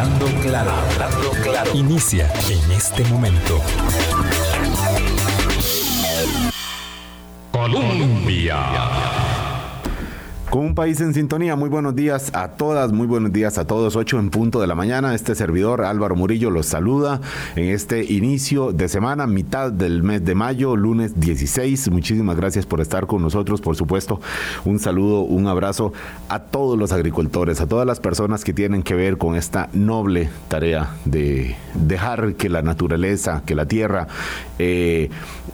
Hablando claro, hablando claro. Inicia en este momento. Colombia. Con un país en sintonía, muy buenos días a todas, muy buenos días a todos, 8 en punto de la mañana. Este servidor Álvaro Murillo los saluda en este inicio de semana, mitad del mes de mayo, lunes 16. Muchísimas gracias por estar con nosotros, por supuesto. Un saludo, un abrazo a todos los agricultores, a todas las personas que tienen que ver con esta noble tarea de dejar que la naturaleza, que la tierra eh,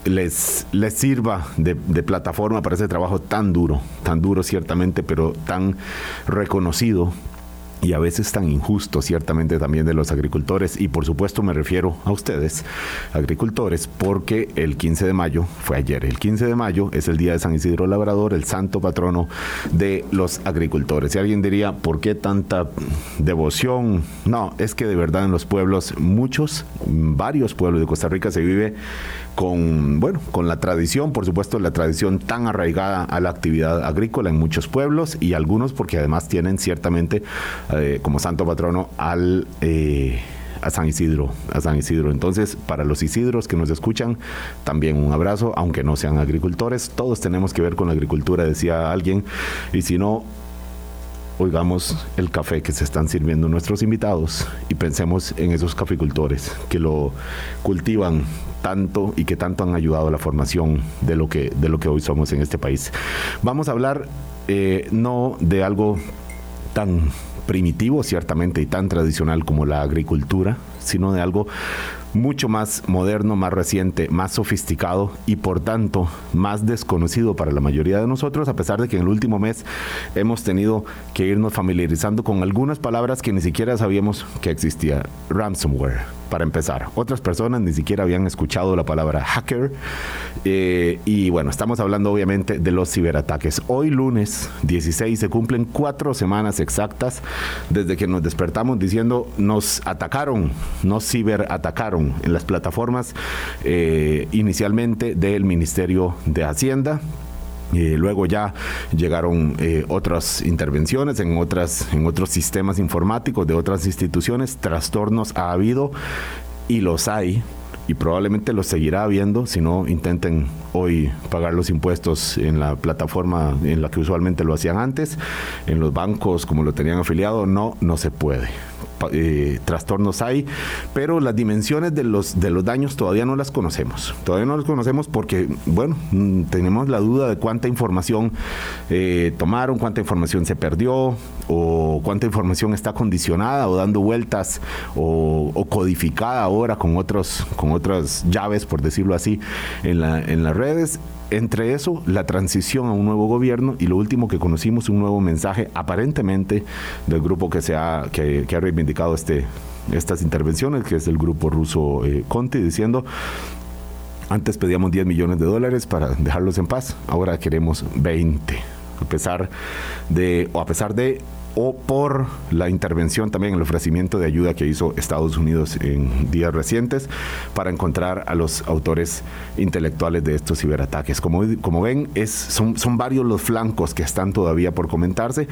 les, les sirva de, de plataforma para ese trabajo tan duro, tan duro ciertamente pero tan reconocido y a veces tan injusto ciertamente también de los agricultores y por supuesto me refiero a ustedes agricultores porque el 15 de mayo fue ayer el 15 de mayo es el día de San Isidro Labrador el santo patrono de los agricultores y alguien diría ¿por qué tanta devoción? no es que de verdad en los pueblos muchos varios pueblos de Costa Rica se vive con, bueno, con la tradición, por supuesto, la tradición tan arraigada a la actividad agrícola en muchos pueblos y algunos porque además tienen ciertamente eh, como santo patrono al... Eh, a San Isidro, a San Isidro. Entonces, para los Isidros que nos escuchan, también un abrazo, aunque no sean agricultores, todos tenemos que ver con la agricultura, decía alguien, y si no, oigamos el café que se están sirviendo nuestros invitados y pensemos en esos caficultores que lo cultivan y que tanto han ayudado a la formación de lo que, de lo que hoy somos en este país. Vamos a hablar eh, no de algo tan primitivo ciertamente y tan tradicional como la agricultura, sino de algo mucho más moderno, más reciente, más sofisticado y por tanto más desconocido para la mayoría de nosotros, a pesar de que en el último mes hemos tenido que irnos familiarizando con algunas palabras que ni siquiera sabíamos que existía. Ransomware, para empezar. Otras personas ni siquiera habían escuchado la palabra hacker. Eh, y bueno, estamos hablando obviamente de los ciberataques. Hoy lunes 16 se cumplen cuatro semanas exactas desde que nos despertamos diciendo nos atacaron, nos ciberatacaron en las plataformas eh, inicialmente del Ministerio de Hacienda. Eh, luego ya llegaron eh, otras intervenciones en, otras, en otros sistemas informáticos de otras instituciones. Trastornos ha habido y los hay y probablemente los seguirá habiendo si no intenten hoy pagar los impuestos en la plataforma en la que usualmente lo hacían antes, en los bancos como lo tenían afiliado, no, no se puede. Eh, trastornos hay, pero las dimensiones de los, de los daños todavía no las conocemos. Todavía no las conocemos porque, bueno, mm, tenemos la duda de cuánta información eh, tomaron, cuánta información se perdió, o cuánta información está condicionada o dando vueltas o, codificada ahora con, otros, con otras llaves, por decirlo así, en, la, en las redes entre eso, la transición a un nuevo gobierno y lo último que conocimos, un nuevo mensaje aparentemente del grupo que, se ha, que, ha reivindicado este, estas intervenciones, que es el grupo ruso eh, Conti, diciendo antes pedíamos 10 millones de dólares para dejarlos en paz, ahora queremos 20. A pesar de, o a pesar de o por la intervención también, el ofrecimiento de ayuda que hizo Estados Unidos en días recientes para encontrar a los autores intelectuales de estos ciberataques. Como, como ven, es, son, son varios los flancos que están todavía por comentarse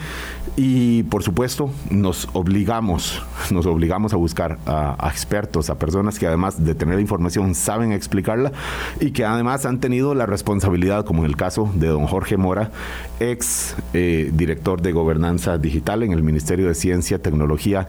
y por supuesto nos obligamos, nos obligamos a buscar a, expertos, a personas que además de tener información saben explicarla y que además han tenido la responsabilidad, como en el caso de don Jorge Mora, ex eh, director de gobernanza digital en el Ministerio de Ciencia, Tecnología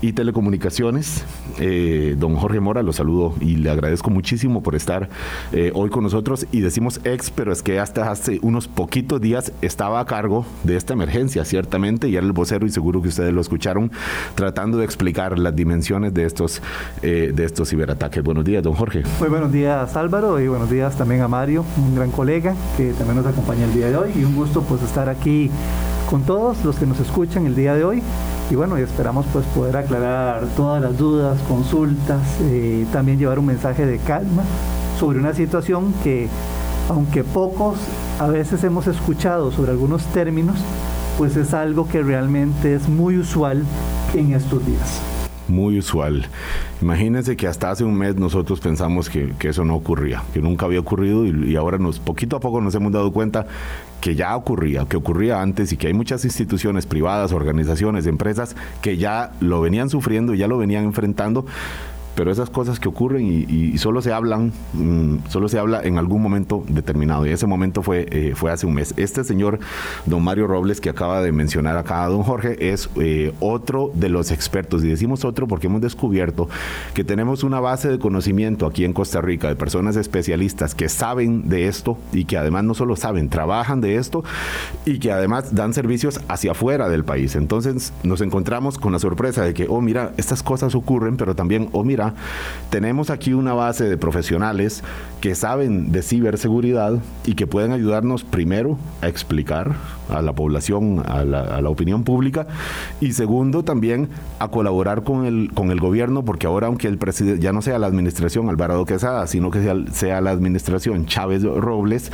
y Telecomunicaciones. Eh, don Jorge Mora, lo saludo y le agradezco muchísimo por estar eh, hoy con nosotros. Y decimos ex, pero es que hasta hace unos poquitos días estaba a cargo de esta emergencia, ciertamente, y era el vocero y seguro que ustedes lo escucharon, tratando de explicar las dimensiones de estos, eh, de estos ciberataques. Buenos días, don Jorge. Muy buenos días, Álvaro, y buenos días también a Mario, un gran colega que también nos acompaña el día de hoy, y un gusto pues estar aquí con todos los que nos escuchan el día de hoy y bueno, esperamos pues poder aclarar todas las dudas, consultas, eh, también llevar un mensaje de calma sobre una situación que aunque pocos a veces hemos escuchado sobre algunos términos, pues es algo que realmente es muy usual en estos días. Muy usual. Imagínense que hasta hace un mes nosotros pensamos que, eso no ocurría, que nunca había ocurrido y, y, ahora nos poquito a poco nos hemos dado cuenta que ya ocurría, que ocurría antes y que hay muchas instituciones privadas, organizaciones, empresas que ya lo venían sufriendo, ya lo venían enfrentando pero esas cosas que ocurren y, solo se hablan, mm, solo se habla en algún momento determinado. Y ese momento fue, eh, fue hace un mes. Este señor, don Mario Robles, que acaba de mencionar acá, don Jorge, es eh, otro de los expertos. Y decimos otro porque hemos descubierto que tenemos una base de conocimiento aquí en Costa Rica de personas especialistas que saben de esto y que además no solo saben, trabajan de esto y que además dan servicios hacia afuera del país. Entonces nos encontramos con la sorpresa de que, oh, mira, estas cosas ocurren, pero también, oh, mira, tenemos aquí una base de profesionales que saben de ciberseguridad y que pueden ayudarnos primero a explicar a la población, a la, opinión pública y segundo también a colaborar con el, con el gobierno porque ahora aunque el presidente ya no sea la administración Alvarado Quesada, sino que sea, sea la administración Chávez Robles,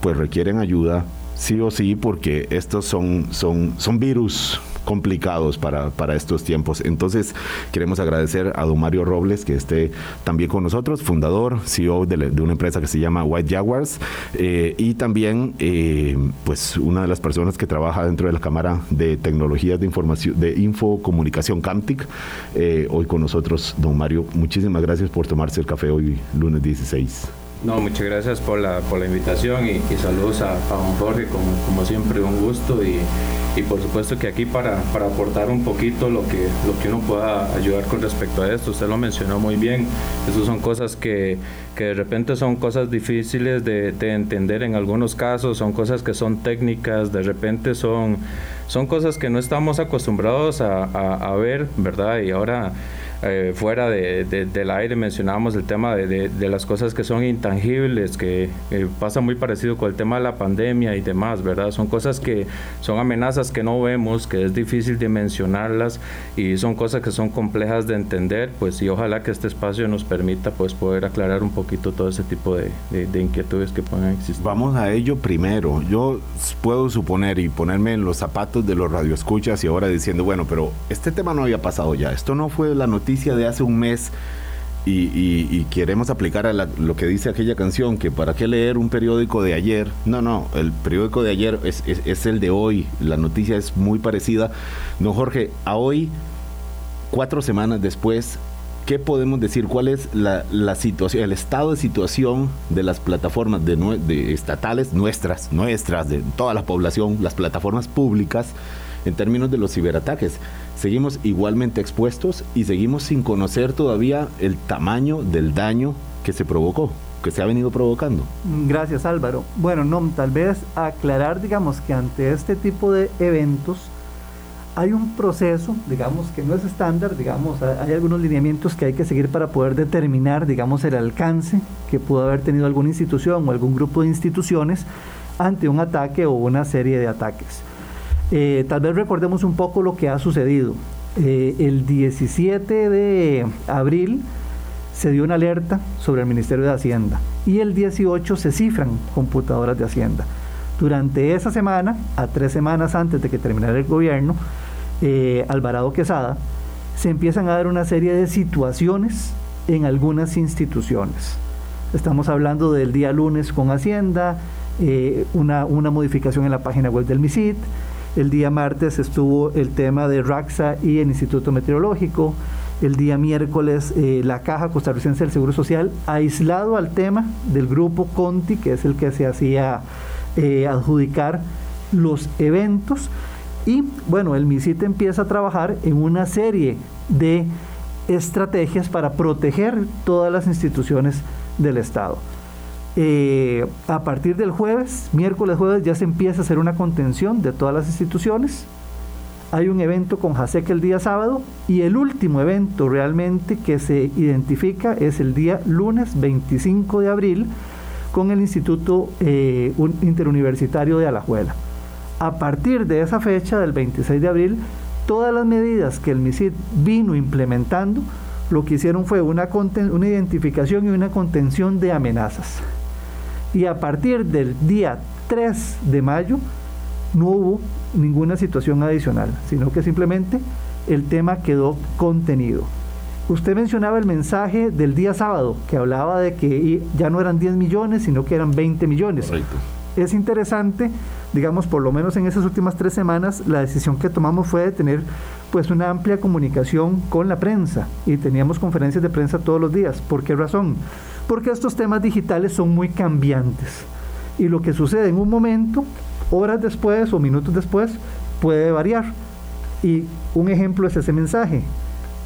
pues requieren ayuda sí o sí porque estos son, son, son virus complicados para, para estos tiempos. Entonces, queremos agradecer a don Mario Robles, que esté también con nosotros, fundador, CEO de, una empresa que se llama White Jaguars, eh, y también, eh, pues, una de las personas que trabaja dentro de la Cámara de Tecnologías de Información, de Infocomunicación CAMTIC. Eh, hoy con nosotros, don Mario, muchísimas gracias por tomarse el café hoy, lunes 16. No, muchas gracias por la, por la invitación y, saludos a, a don Jorge, como, como siempre, un gusto y y por supuesto que aquí para, para, aportar un poquito lo que, lo que uno pueda ayudar con respecto a esto. Usted lo mencionó muy bien, esas son cosas que, que de repente son cosas difíciles de, de, entender en algunos casos, son cosas que son técnicas, de repente son, son cosas que no estamos acostumbrados a, a, a ver, ¿verdad? Y ahora eh, fuera de, del aire mencionábamos el tema de, las cosas que son intangibles, que pasa muy parecido con el tema de la pandemia y demás, ¿verdad? Son cosas que son amenazas que no vemos, que es difícil de mencionarlas y son cosas que son complejas de entender, pues y ojalá que este espacio nos permita pues poder aclarar un poquito todo ese tipo de, inquietudes que puedan existir. Vamos a ello primero. Yo puedo suponer y ponerme en los zapatos de los radioescuchas y ahora diciendo, bueno, pero este tema no había pasado ya, esto no fue la noticia de hace un mes y, queremos aplicar a lo que dice aquella canción, que para qué leer un periódico de ayer. No, no, el periódico de ayer es, el de hoy, la noticia es muy parecida. No, Jorge, a hoy, cuatro semanas después, ¿qué podemos decir? ¿Cuál es la, situación, el estado de situación de las plataformas de, de estatales nuestras, nuestras, de toda la población, las plataformas públicas? en términos de los ciberataques. Seguimos igualmente expuestos y seguimos sin conocer todavía el tamaño del daño que se provocó que se ha venido provocando. Gracias Álvaro. Bueno, no, tal vez aclarar, digamos, que ante este tipo de eventos hay un proceso, digamos, que no es estándar, digamos, hay algunos lineamientos que hay que seguir para poder determinar, digamos, el alcance que pudo haber tenido alguna institución o algún grupo de instituciones ante un ataque o una serie de ataques. Eh, tal vez recordemos un poco lo que ha sucedido. Eh, el 17 de abril se dio una alerta sobre el Ministerio de Hacienda y el 18 se cifran computadoras de Hacienda. Durante esa semana, a tres semanas antes de que terminara el gobierno, eh, Alvarado Quesada, se empiezan a dar una serie de situaciones en algunas instituciones. Estamos hablando del día lunes con Hacienda, una, una modificación en la página web del MISID, el día martes estuvo el tema de RAXA y el Instituto Meteorológico. El día miércoles eh, la Caja Costarricense del Seguro Social, aislado al tema del grupo Conti, que es el que se hacía eh, adjudicar los eventos. Y bueno, el MISIT empieza a trabajar en una serie de estrategias para proteger todas las instituciones del Estado. Eh, a partir del jueves, miércoles, jueves, ya se empieza a hacer una contención de todas las instituciones. Hay un evento con JASEC el día sábado y el último evento realmente que se identifica es el día lunes 25 de abril con el Instituto eh, Interuniversitario de Alajuela. A partir de esa fecha, del 26 de abril, todas las medidas que el MISID vino implementando, lo que hicieron fue una, una identificación y una contención de amenazas y a partir del día 3 de mayo no hubo ninguna situación adicional, sino que simplemente el tema quedó contenido. Usted mencionaba el mensaje del día sábado, que hablaba de que ya no eran 10 millones, sino que eran 20 millones. Correcto. Es interesante, digamos, por lo menos en esas últimas tres semanas, la decisión que tomamos fue de tener pues una amplia comunicación con la prensa y teníamos conferencias de prensa todos los días. ¿Por qué razón? Porque estos temas digitales son muy cambiantes y lo que sucede en un momento, horas después o minutos después, puede variar. Y un ejemplo es ese mensaje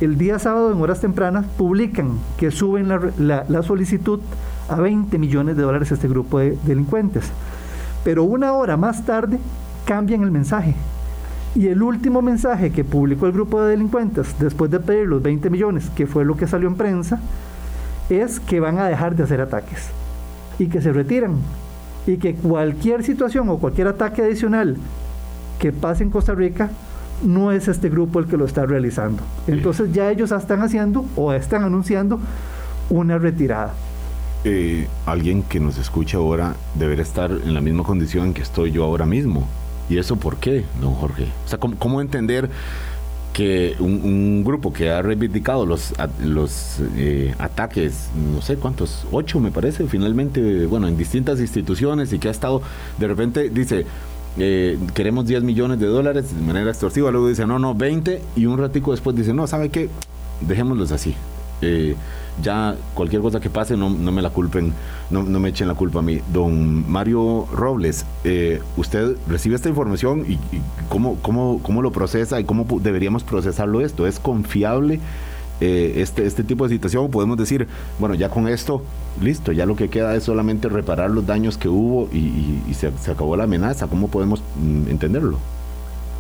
el día sábado en horas tempranas publican que suben la, solicitud a 20 millones de dólares este grupo de delincuentes. Pero una hora más tarde cambian el mensaje. Y el último mensaje que publicó el grupo de delincuentes después de pedir los 20 millones, que fue lo que salió en prensa, es que van a dejar de hacer ataques y que se retiran. Y que cualquier situación o cualquier ataque adicional que pase en Costa Rica no es este grupo el que lo está realizando. Entonces ya ellos están haciendo o están anunciando una retirada. Eh, alguien que nos escucha ahora debería estar en la misma condición en que estoy yo ahora mismo. ¿Y eso por qué, don Jorge? O sea, ¿cómo, entender que un, grupo que ha reivindicado los, los eh, ataques, no sé cuántos, ocho me parece, finalmente, bueno, en distintas instituciones y que ha estado, de repente dice, eh, queremos 10 millones de dólares de manera extorsiva, luego dice, no, no, 20, y un ratico después dice, no, ¿sabe qué? Dejémoslos así. Eh, ya cualquier cosa que pase no, no me la culpen, no, no, me echen la culpa a mí. Don Mario Robles, eh, usted recibe esta información y, cómo, cómo, cómo, lo procesa y cómo deberíamos procesarlo esto. ¿Es confiable? Eh, este, este tipo de situación, podemos decir, bueno, ya con esto, listo, ya lo que queda es solamente reparar los daños que hubo y, se, acabó la amenaza. ¿Cómo podemos mm, entenderlo?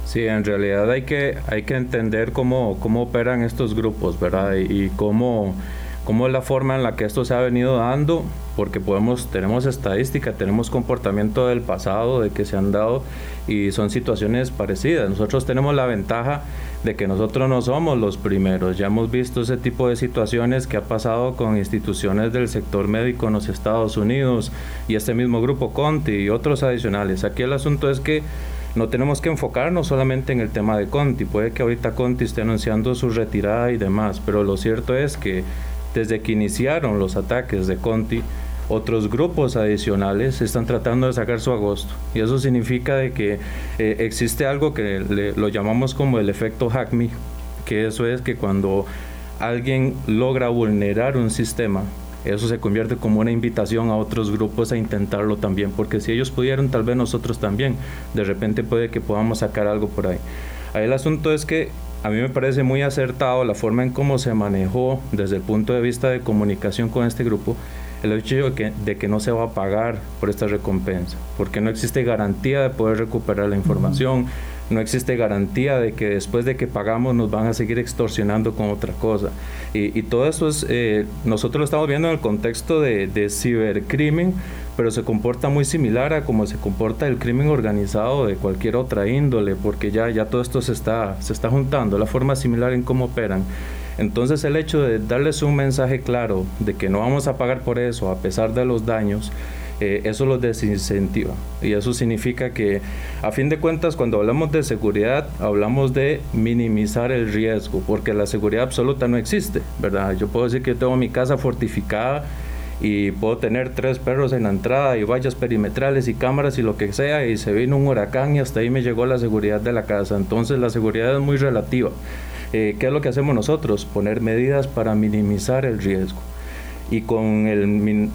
Sí, en realidad hay que, hay que entender cómo, cómo operan estos grupos, ¿verdad? Y, cómo, cómo es la forma en la que esto se ha venido dando, porque podemos, tenemos estadística, tenemos comportamiento del pasado, de que se han dado, y son situaciones parecidas. Nosotros tenemos la ventaja de que nosotros no somos los primeros. Ya hemos visto ese tipo de situaciones que ha pasado con instituciones del sector médico en los Estados Unidos y este mismo grupo Conti y otros adicionales. Aquí el asunto es que no tenemos que enfocarnos solamente en el tema de Conti. Puede que ahorita Conti esté anunciando su retirada y demás, pero lo cierto es que desde que iniciaron los ataques de Conti, otros grupos adicionales están tratando de sacar su agosto. Y eso significa de que eh, existe algo que lo llamamos como el efecto hack me, que eso es que cuando alguien logra vulnerar un sistema, eso se convierte como una invitación a otros grupos a intentarlo también, porque si ellos pudieron, tal vez nosotros también. De repente puede que podamos sacar algo por ahí. Ahí el asunto es que a mí me parece muy acertado la forma en cómo se manejó desde el punto de vista de comunicación con este grupo el hecho de que, de que no se va a pagar por esta recompensa, porque no existe garantía de poder recuperar la información, no existe garantía de que después de que pagamos nos van a seguir extorsionando con otra cosa. Y, todo eso es, eh, nosotros lo estamos viendo en el contexto de, de, cibercrimen, pero se comporta muy similar a como se comporta el crimen organizado de cualquier otra índole, porque ya, ya todo esto se está, se está juntando, la forma similar en cómo operan. Entonces el hecho de darles un mensaje claro de que no vamos a pagar por eso a pesar de los daños, eh, eso los desincentiva. Y eso significa que a fin de cuentas cuando hablamos de seguridad hablamos de minimizar el riesgo, porque la seguridad absoluta no existe, ¿verdad? Yo puedo decir que tengo mi casa fortificada y puedo tener tres perros en la entrada y vallas perimetrales y cámaras y lo que sea y se vino un huracán y hasta ahí me llegó la seguridad de la casa. Entonces la seguridad es muy relativa. Eh, ¿Qué es lo que hacemos nosotros? Poner medidas para minimizar el riesgo. Y con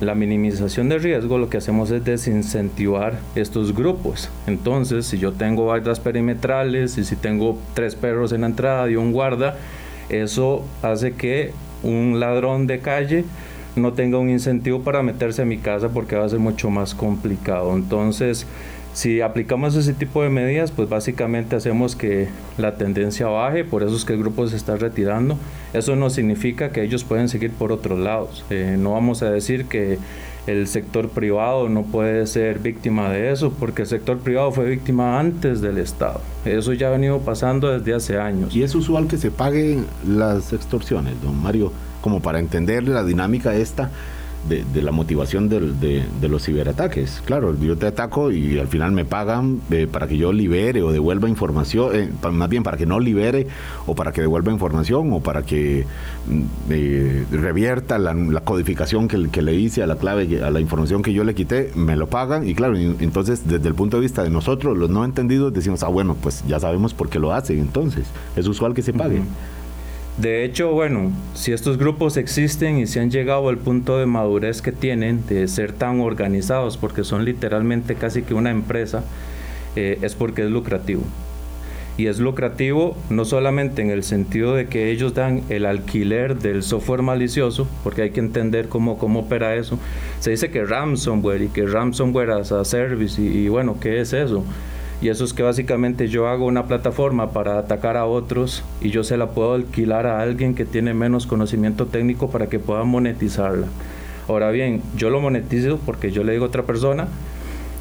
la minimización del riesgo lo que hacemos es desincentivar estos grupos. Entonces, si yo tengo barras perimetrales y si tengo tres perros en la entrada y un guarda, eso hace que un ladrón de calle no tenga un incentivo para meterse a mi casa porque va a ser mucho más complicado. Entonces, si aplicamos ese tipo de medidas, pues básicamente hacemos que la tendencia baje, por eso es que el grupo se está retirando. Eso no significa que ellos pueden seguir por otros lados. Eh, no vamos a decir que el sector privado no puede ser víctima de eso, porque el sector privado fue víctima antes del Estado. Eso ya ha venido pasando desde hace años. ¿Y es usual que se paguen las extorsiones, don Mario? Como para entender la dinámica esta de, la motivación de, los ciberataques. Claro, yo te ataco y al final me pagan eh, para que yo libere o devuelva información, eh, más bien para que no libere o para que devuelva información o para que mm, eh, revierta la, codificación que, le hice a la clave, a la información que yo le quité, me lo pagan y claro, entonces desde el punto de vista de nosotros, los no entendidos, decimos, ah, bueno, pues ya sabemos por qué lo hacen, entonces es usual que se pague. De hecho, bueno, si estos grupos existen y se han llegado al punto de madurez que tienen, de ser tan organizados, porque son literalmente casi que una empresa, eh, es porque es lucrativo. Y es lucrativo no solamente en el sentido de que ellos dan el alquiler del software malicioso, porque hay que entender cómo, cómo opera eso. Se dice que ransomware y que ransomware as a service, y, y bueno, ¿qué es eso? Y eso es que básicamente yo hago una plataforma para atacar a otros y yo se la puedo alquilar a alguien que tiene menos conocimiento técnico para que pueda monetizarla. Ahora bien, yo lo monetizo porque yo le digo a otra persona,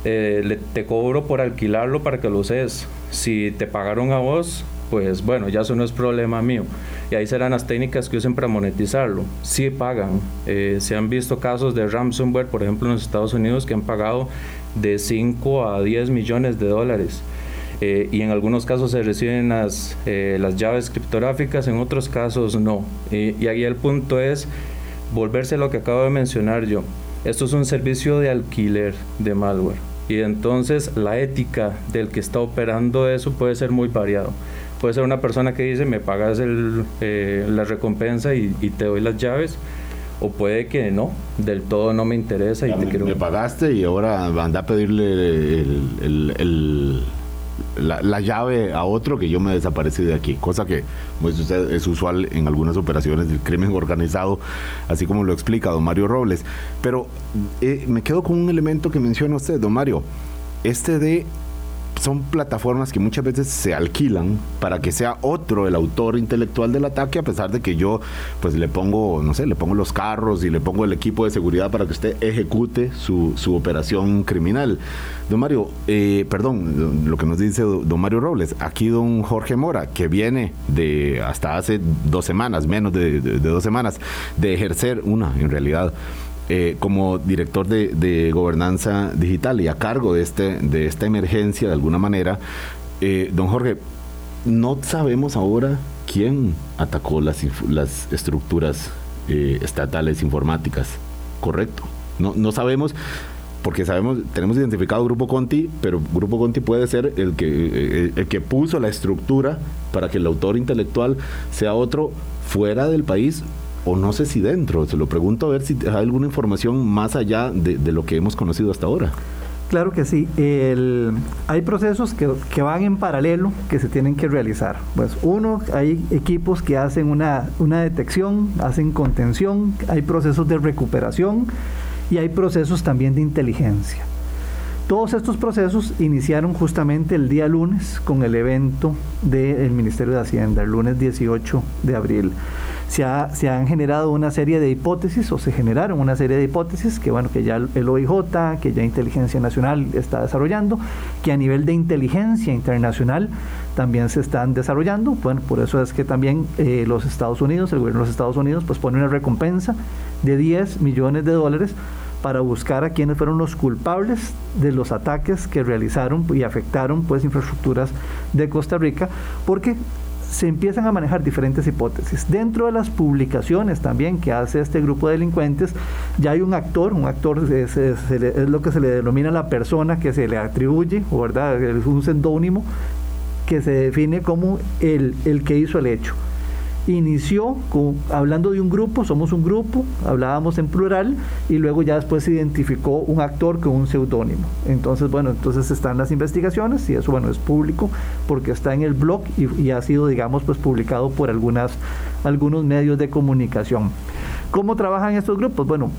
eh, le, te cobro por alquilarlo para que lo uses. Si te pagaron a vos, pues bueno, ya eso no es problema mío. Y ahí serán las técnicas que usen para monetizarlo. Sí pagan. Eh, se han visto casos de ransomware, por ejemplo, en los Estados Unidos, que han pagado de 5 a 10 millones de dólares. Eh, y en algunos casos se reciben las, eh, las llaves criptográficas, en otros casos no. y ahí el punto es volverse a lo que acabo de mencionar yo. Esto es un servicio de alquiler de malware. Y entonces la ética del que está operando eso puede ser muy variado. Puede ser una persona que dice, me pagas el, eh, la recompensa y, y te doy las llaves o puede que no, del todo no me interesa y te me, quiero... Me pagaste y ahora anda a pedirle el, la, llave a otro que yo me desaparecí de aquí, cosa que pues, es usual en algunas operaciones del crimen organizado, así como lo explica don Mario Robles. Pero eh, me quedo con un elemento que menciona usted, don Mario, este de son plataformas que muchas veces se alquilan para que sea otro el autor intelectual del ataque, a pesar de que yo pues le pongo, no sé, le pongo los carros y le pongo el equipo de seguridad para que usted ejecute su, operación criminal. Don Mario, eh, perdón, lo que nos dice don Mario Robles, aquí don Jorge Mora, que viene de hasta hace dos semanas, menos de dos semanas, de ejercer una, en realidad, eh, como director de, gobernanza digital y a cargo de, este, de esta emergencia de alguna manera, eh, don Jorge, no sabemos ahora quién atacó las, las estructuras eh, estatales informáticas, ¿correcto? No, no sabemos porque sabemos, tenemos identificado Grupo Conti, pero Grupo Conti puede ser el que, el que puso la estructura para que el autor intelectual sea otro fuera del país o no sé si dentro. Se lo pregunto a ver si hay alguna información más allá de, lo que hemos conocido hasta ahora. Claro que sí. hay procesos que, que, van en paralelo que se tienen que realizar. Pues uno, hay equipos que hacen una, una detección, hacen contención, hay procesos de recuperación y hay procesos también de inteligencia. Todos estos procesos iniciaron justamente el día lunes con el evento del Ministerio de Hacienda, el lunes 18 de abril se, han generado una serie de hipótesis o se generaron una serie de hipótesis que bueno que ya el OIJ, que ya Inteligencia Nacional está desarrollando, que a nivel de inteligencia internacional también se están desarrollando. Bueno, por eso es que también eh, los Estados Unidos, el gobierno de los Estados Unidos, pues pone una recompensa de 10 millones de dólares para buscar a quienes fueron los culpables de los ataques que realizaron y afectaron pues infraestructuras de Costa Rica, porque se empiezan a manejar diferentes hipótesis. Dentro de las publicaciones también que hace este grupo de delincuentes, ya hay un actor, un actor es, lo que se le denomina la persona que se le atribuye, verdad, es un seudónimo que se define como el, el que hizo el hecho inició hablando de un grupo, somos un grupo, hablábamos en plural y luego ya después se identificó un actor con un seudónimo. Entonces, bueno, entonces están las investigaciones y eso, bueno, es público porque está en el blog y, ha sido, digamos, pues publicado por algunas, algunos medios de comunicación. ¿Cómo trabajan estos grupos? Bueno,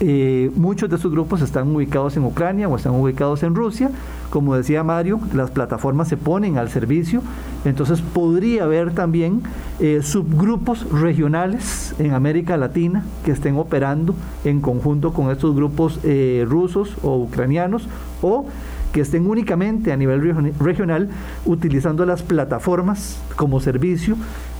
eh, muchos de estos grupos están ubicados en Ucrania o están ubicados en Rusia. Como decía Mario, las plataformas se ponen al servicio, entonces podría haber también eh, subgrupos regionales en América Latina que estén operando en conjunto con estos grupos eh, rusos o ucranianos o que estén únicamente a nivel regional utilizando las plataformas como servicio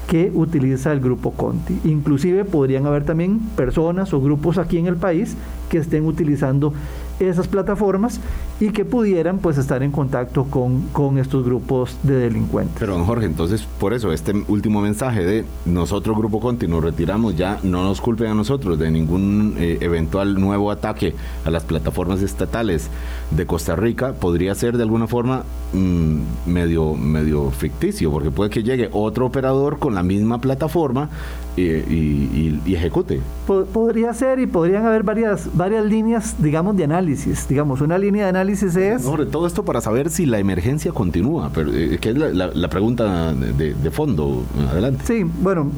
que utiliza el grupo Conti. Inclusive podrían haber también personas o grupos aquí en el país que estén utilizando esas plataformas y que pudieran pues estar en contacto con, con estos grupos de delincuentes. Pero don Jorge, entonces por eso este último mensaje de nosotros Grupo Conti nos retiramos, ya no nos culpen a nosotros de ningún eh, eventual nuevo ataque a las plataformas estatales de Costa Rica, podría ser de alguna forma mm, medio, medio ficticio, porque puede que llegue otro operador con la misma plataforma y, ejecute. Podría ser y podrían haber varias, varias líneas, digamos, de análisis. Digamos, una línea de análisis es... Sobre todo esto para saber si la emergencia continúa, pero, eh, que es la, pregunta de, fondo. Adelante. Sí, bueno,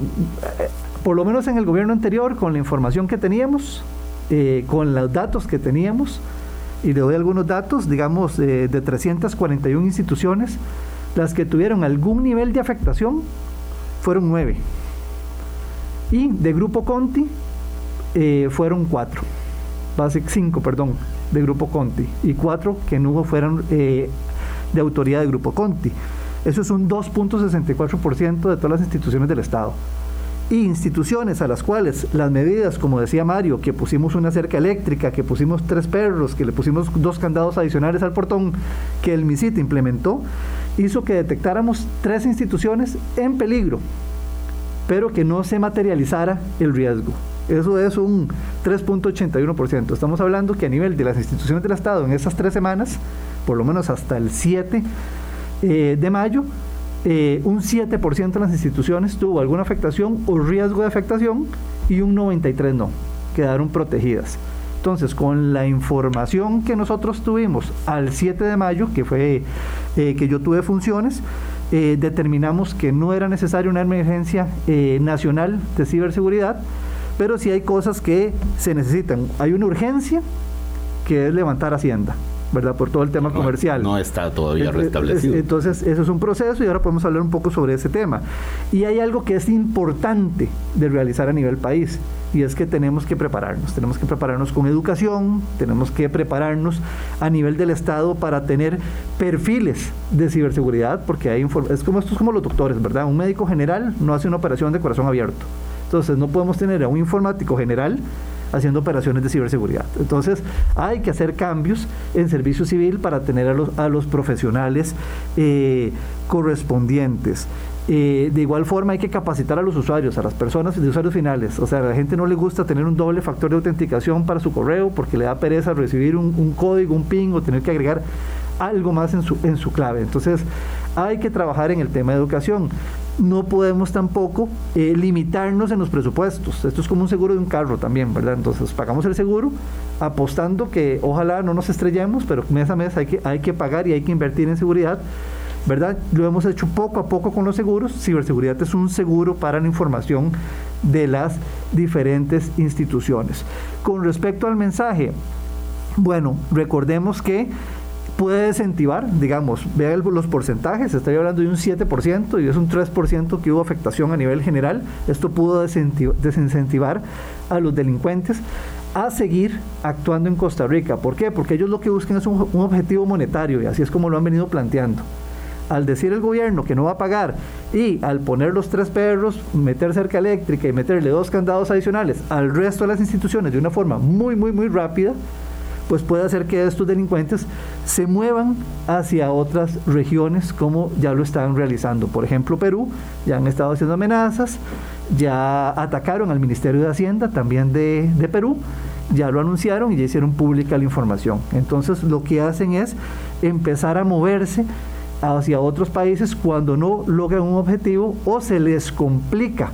eh, por lo menos en el gobierno anterior, con la información que teníamos, eh, con los datos que teníamos, y le doy algunos datos, digamos, de 341 instituciones, las que tuvieron algún nivel de afectación fueron nueve. Y de Grupo Conti eh, fueron cuatro, base cinco, perdón, de Grupo Conti, y cuatro que no fueron eh, de autoridad de Grupo Conti. Eso es un 2.64% de todas las instituciones del Estado. Y instituciones a las cuales las medidas, como decía Mario, que pusimos una cerca eléctrica, que pusimos tres perros, que le pusimos dos candados adicionales al portón, que el MISIT implementó, hizo que detectáramos tres instituciones en peligro pero que no se materializara el riesgo. Eso es un 3.81%. Estamos hablando que a nivel de las instituciones del Estado en esas tres semanas, por lo menos hasta el 7 eh, de mayo, eh, un 7% de las instituciones tuvo alguna afectación o riesgo de afectación y un 93% no, quedaron protegidas. Entonces, con la información que nosotros tuvimos al 7 de mayo, que fue eh, que yo tuve funciones, eh, determinamos que no era necesaria una emergencia nacional de ciberseguridad, pero sí hay cosas que se necesitan. Hay una urgencia que es levantar Hacienda. ¿verdad? Por todo el tema comercial. No está todavía restablecido. Entonces, eso es un proceso y ahora podemos hablar un poco sobre ese tema. Y hay algo que es importante de realizar a nivel país y es que tenemos que prepararnos, tenemos que prepararnos con educación, tenemos que prepararnos a nivel del Estado para tener perfiles de ciberseguridad, porque hay es como esto es como los doctores, ¿verdad? Un médico general no hace una operación de corazón abierto. Entonces, no podemos tener a un informático general haciendo operaciones de ciberseguridad. Entonces hay que hacer cambios en servicio civil para tener a los, a los profesionales eh, correspondientes. Eh, de igual forma hay que capacitar a los usuarios, a las personas de usuarios finales. O sea, a la gente no le gusta tener un doble factor de autenticación para su correo porque le da pereza recibir un, código, un ping o tener que agregar algo más en su clave. Entonces, hay que trabajar en el tema de educación no podemos tampoco eh, limitarnos en los presupuestos. Esto es como un seguro de un carro también, ¿verdad? Entonces pagamos el seguro apostando que ojalá no nos estrellemos, pero mes a mes hay que, hay que pagar y hay que invertir en seguridad. ¿verdad? Lo hemos hecho poco a poco con los seguros. Ciberseguridad es un seguro para la información de las diferentes instituciones. Con respecto al mensaje, bueno, recordemos que puede desincentivar, digamos, vean los porcentajes, estoy hablando de un 7% y es un 3% que hubo afectación a nivel general, esto pudo desincentivar a los delincuentes a seguir actuando en Costa Rica. ¿Por qué? Porque ellos lo que buscan es un, objetivo monetario y así es como lo han venido planteando. Al decir el gobierno que no va a pagar y al poner los tres perros, meter cerca eléctrica y meterle dos candados adicionales al resto de las instituciones de una forma muy, muy, muy rápida, pues puede hacer que estos delincuentes se muevan hacia otras regiones como ya lo están realizando. Por ejemplo, Perú, ya han estado haciendo amenazas, ya atacaron al Ministerio de Hacienda también de, de Perú, ya lo anunciaron y ya hicieron pública la información. Entonces lo que hacen es empezar a moverse hacia otros países cuando no logran un objetivo o se les complica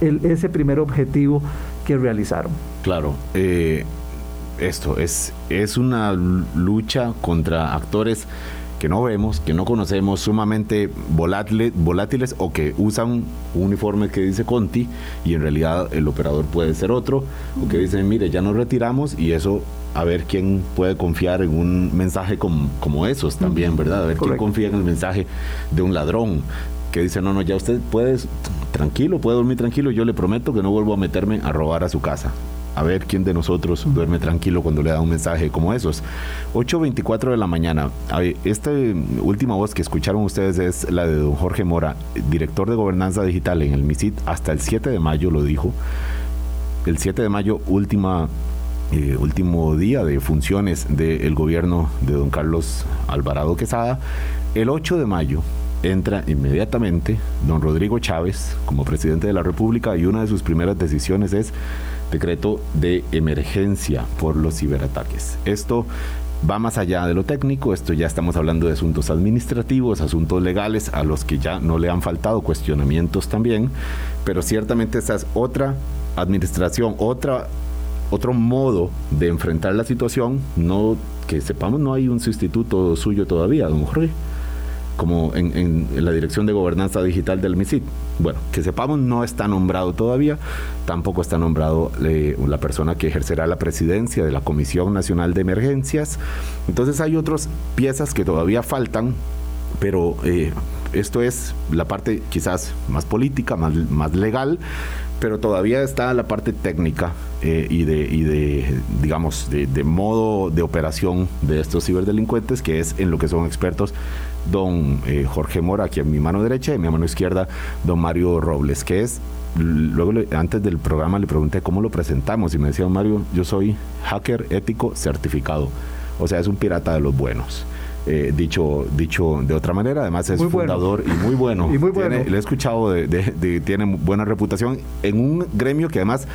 el, ese primer objetivo que realizaron. Claro. Eh, esto, es, es una lucha contra actores que no vemos, que no conocemos, sumamente volátiles, volátiles o que usan un uniforme que dice Conti y en realidad el operador puede ser otro, o que dicen, mire, ya nos retiramos y eso, a ver quién puede confiar en un mensaje como, como esos también, ¿verdad? A ver quién confía en el mensaje de un ladrón. Que dice, no, no, ya usted puede, tranquilo, puede dormir tranquilo, yo le prometo que no vuelvo a meterme a robar a su casa. A ver quién de nosotros duerme tranquilo cuando le da un mensaje como esos. 8.24 de la mañana. Esta última voz que escucharon ustedes es la de don Jorge Mora, director de gobernanza digital en el MISIT. Hasta el 7 de mayo lo dijo. El 7 de mayo, última eh, último día de funciones del gobierno de don Carlos Alvarado Quesada. El 8 de mayo entra inmediatamente don Rodrigo Chávez como presidente de la República y una de sus primeras decisiones es decreto de emergencia por los ciberataques. Esto va más allá de lo técnico, esto ya estamos hablando de asuntos administrativos, asuntos legales a los que ya no le han faltado cuestionamientos también, pero ciertamente esa es otra administración, otra otro modo de enfrentar la situación, no que sepamos no hay un sustituto suyo todavía, don Jorge como en, la dirección de gobernanza digital del MISID. Bueno, que sepamos, no está nombrado todavía, tampoco está nombrado eh, la persona que ejercerá la presidencia de la Comisión Nacional de Emergencias. Entonces hay otras piezas que todavía faltan, pero eh, esto es la parte quizás más política, más, más legal, pero todavía está la parte técnica eh, y, de, y de, digamos, de, de, modo de operación de estos ciberdelincuentes, que es en lo que son expertos don eh, Jorge Mora, aquí en mi mano derecha, y en mi mano izquierda, don Mario Robles, que es, luego antes del programa le pregunté cómo lo presentamos y me decía don Mario, yo soy hacker ético certificado, o sea, es un pirata de los buenos. Eh, dicho, dicho de otra manera, además es fundador y muy bueno. Y muy bueno. le he escuchado, de, tiene buena reputación en un gremio que además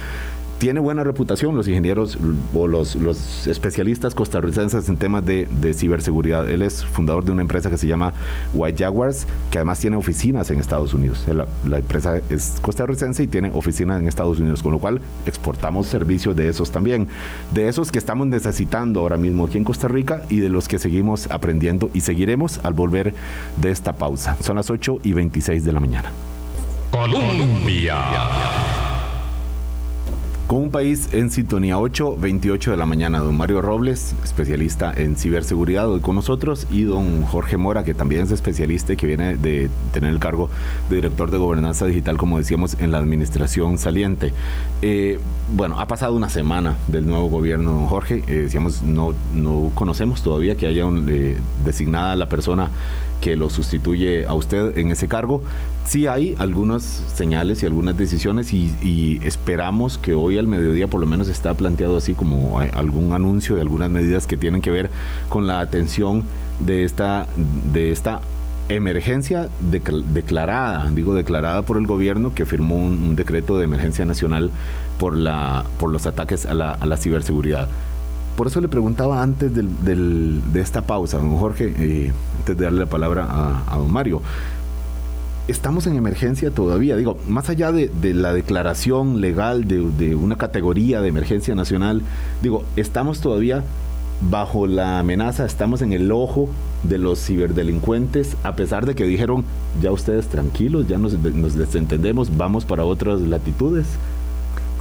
tiene buena reputación los ingenieros o los, los especialistas costarricenses en temas de, ciberseguridad. Él es fundador de una empresa que se llama White Jaguars, que además tiene oficinas en Estados Unidos. La, la empresa es costarricense y tiene oficinas en Estados Unidos, con lo cual exportamos servicios de esos también. De esos que estamos necesitando ahora mismo aquí en Costa Rica y de los que seguimos aprendiendo y seguiremos al volver de esta pausa. Son las 8 y 26 de la mañana. Colombia con un país en sintonía 8, 28 de la mañana. Don Mario Robles, especialista en ciberseguridad, hoy con nosotros, y don Jorge Mora, que también es especialista y que viene de tener el cargo de director de gobernanza digital, como decíamos, en la administración saliente. Eh, bueno, ha pasado una semana del nuevo gobierno, Jorge. Eh, decíamos, no, no conocemos todavía que haya un, eh, designada la persona que lo sustituye a usted en ese cargo. Sí hay algunas señales y algunas decisiones y, esperamos que hoy al mediodía por lo menos está planteado así como algún anuncio de algunas medidas que tienen que ver con la atención de esta, de esta emergencia declarada, digo declarada por el gobierno que firmó un, decreto de emergencia nacional por, la, por los ataques a la, a la ciberseguridad. Por eso le preguntaba antes de esta pausa, don Jorge, eh, antes de darle la palabra a, don Mario. Estamos en emergencia todavía, digo, más allá de, la declaración legal de, una categoría de emergencia nacional, digo, estamos todavía bajo la amenaza, estamos en el ojo de los ciberdelincuentes, a pesar de que dijeron, ya ustedes tranquilos, ya nos, nos desentendemos, vamos para otras latitudes.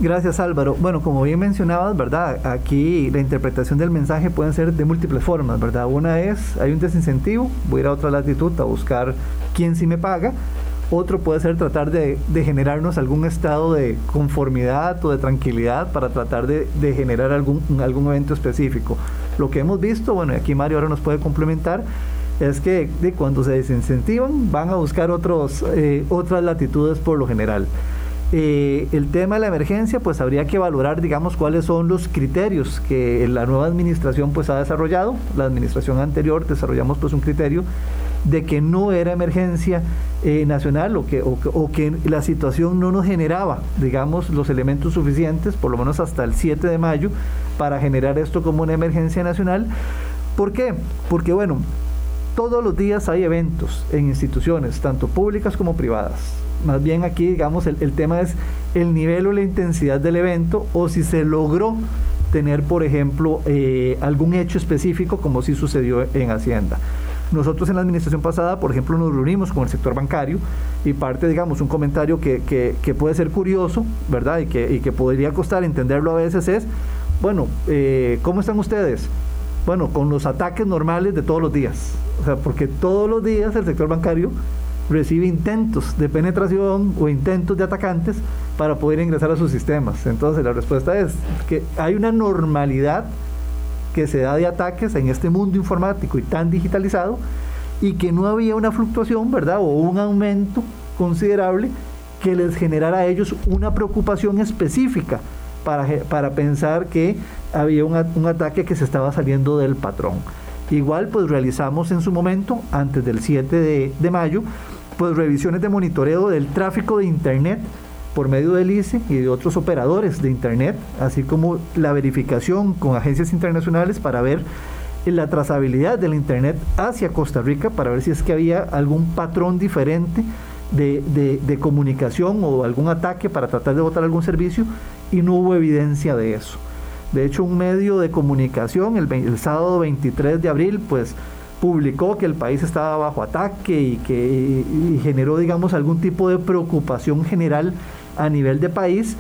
Gracias Álvaro. Bueno, como bien mencionabas, ¿verdad? Aquí la interpretación del mensaje puede ser de múltiples formas, ¿verdad? Una es, hay un desincentivo, voy a ir a otra latitud a buscar quién sí me paga. Otro puede ser tratar de, generarnos algún estado de conformidad o de tranquilidad para tratar de, generar algún, algún evento específico. Lo que hemos visto, bueno, aquí Mario ahora nos puede complementar, es que de cuando se desincentivan van a buscar otros, eh, otras latitudes por lo general. Eh, el tema de la emergencia, pues habría que valorar, digamos, cuáles son los criterios que la nueva administración pues ha desarrollado. La administración anterior desarrollamos pues un criterio de que no era emergencia eh, nacional o que, o, que la situación no nos generaba, digamos, los elementos suficientes, por lo menos hasta el 7 de mayo, para generar esto como una emergencia nacional. ¿Por qué? Porque, bueno, todos los días hay eventos en instituciones, tanto públicas como privadas más bien aquí, digamos, el, tema es el nivel o la intensidad del evento o si se logró tener, por ejemplo, eh, algún hecho específico como si sucedió en Hacienda. Nosotros en la administración pasada, por ejemplo, nos reunimos con el sector bancario y parte, digamos, un comentario que, que, puede ser curioso, ¿verdad? Y que, y que, podría costar entenderlo a veces es, bueno, eh, ¿cómo están ustedes? Bueno, con los ataques normales de todos los días. O sea, porque todos los días el sector bancario recibe intentos de penetración o intentos de atacantes para poder ingresar a sus sistemas. Entonces la respuesta es que hay una normalidad que se da de ataques en este mundo informático y tan digitalizado y que no había una fluctuación, ¿verdad? O un aumento considerable que les generara a ellos una preocupación específica para, para pensar que había un, un ataque que se estaba saliendo del patrón. Igual pues realizamos en su momento, antes del 7 de, de mayo, pues revisiones de monitoreo del tráfico de Internet por medio del ICE y de otros operadores de Internet, así como la verificación con agencias internacionales para ver la trazabilidad del Internet hacia Costa Rica, para ver si es que había algún patrón diferente de, de, comunicación o algún ataque para tratar de votar algún servicio, y no hubo evidencia de eso. De hecho, un medio de comunicación el, el sábado 23 de abril, pues publicó que el país estaba bajo ataque y que y generó, digamos, algún tipo de preocupación general a nivel de país,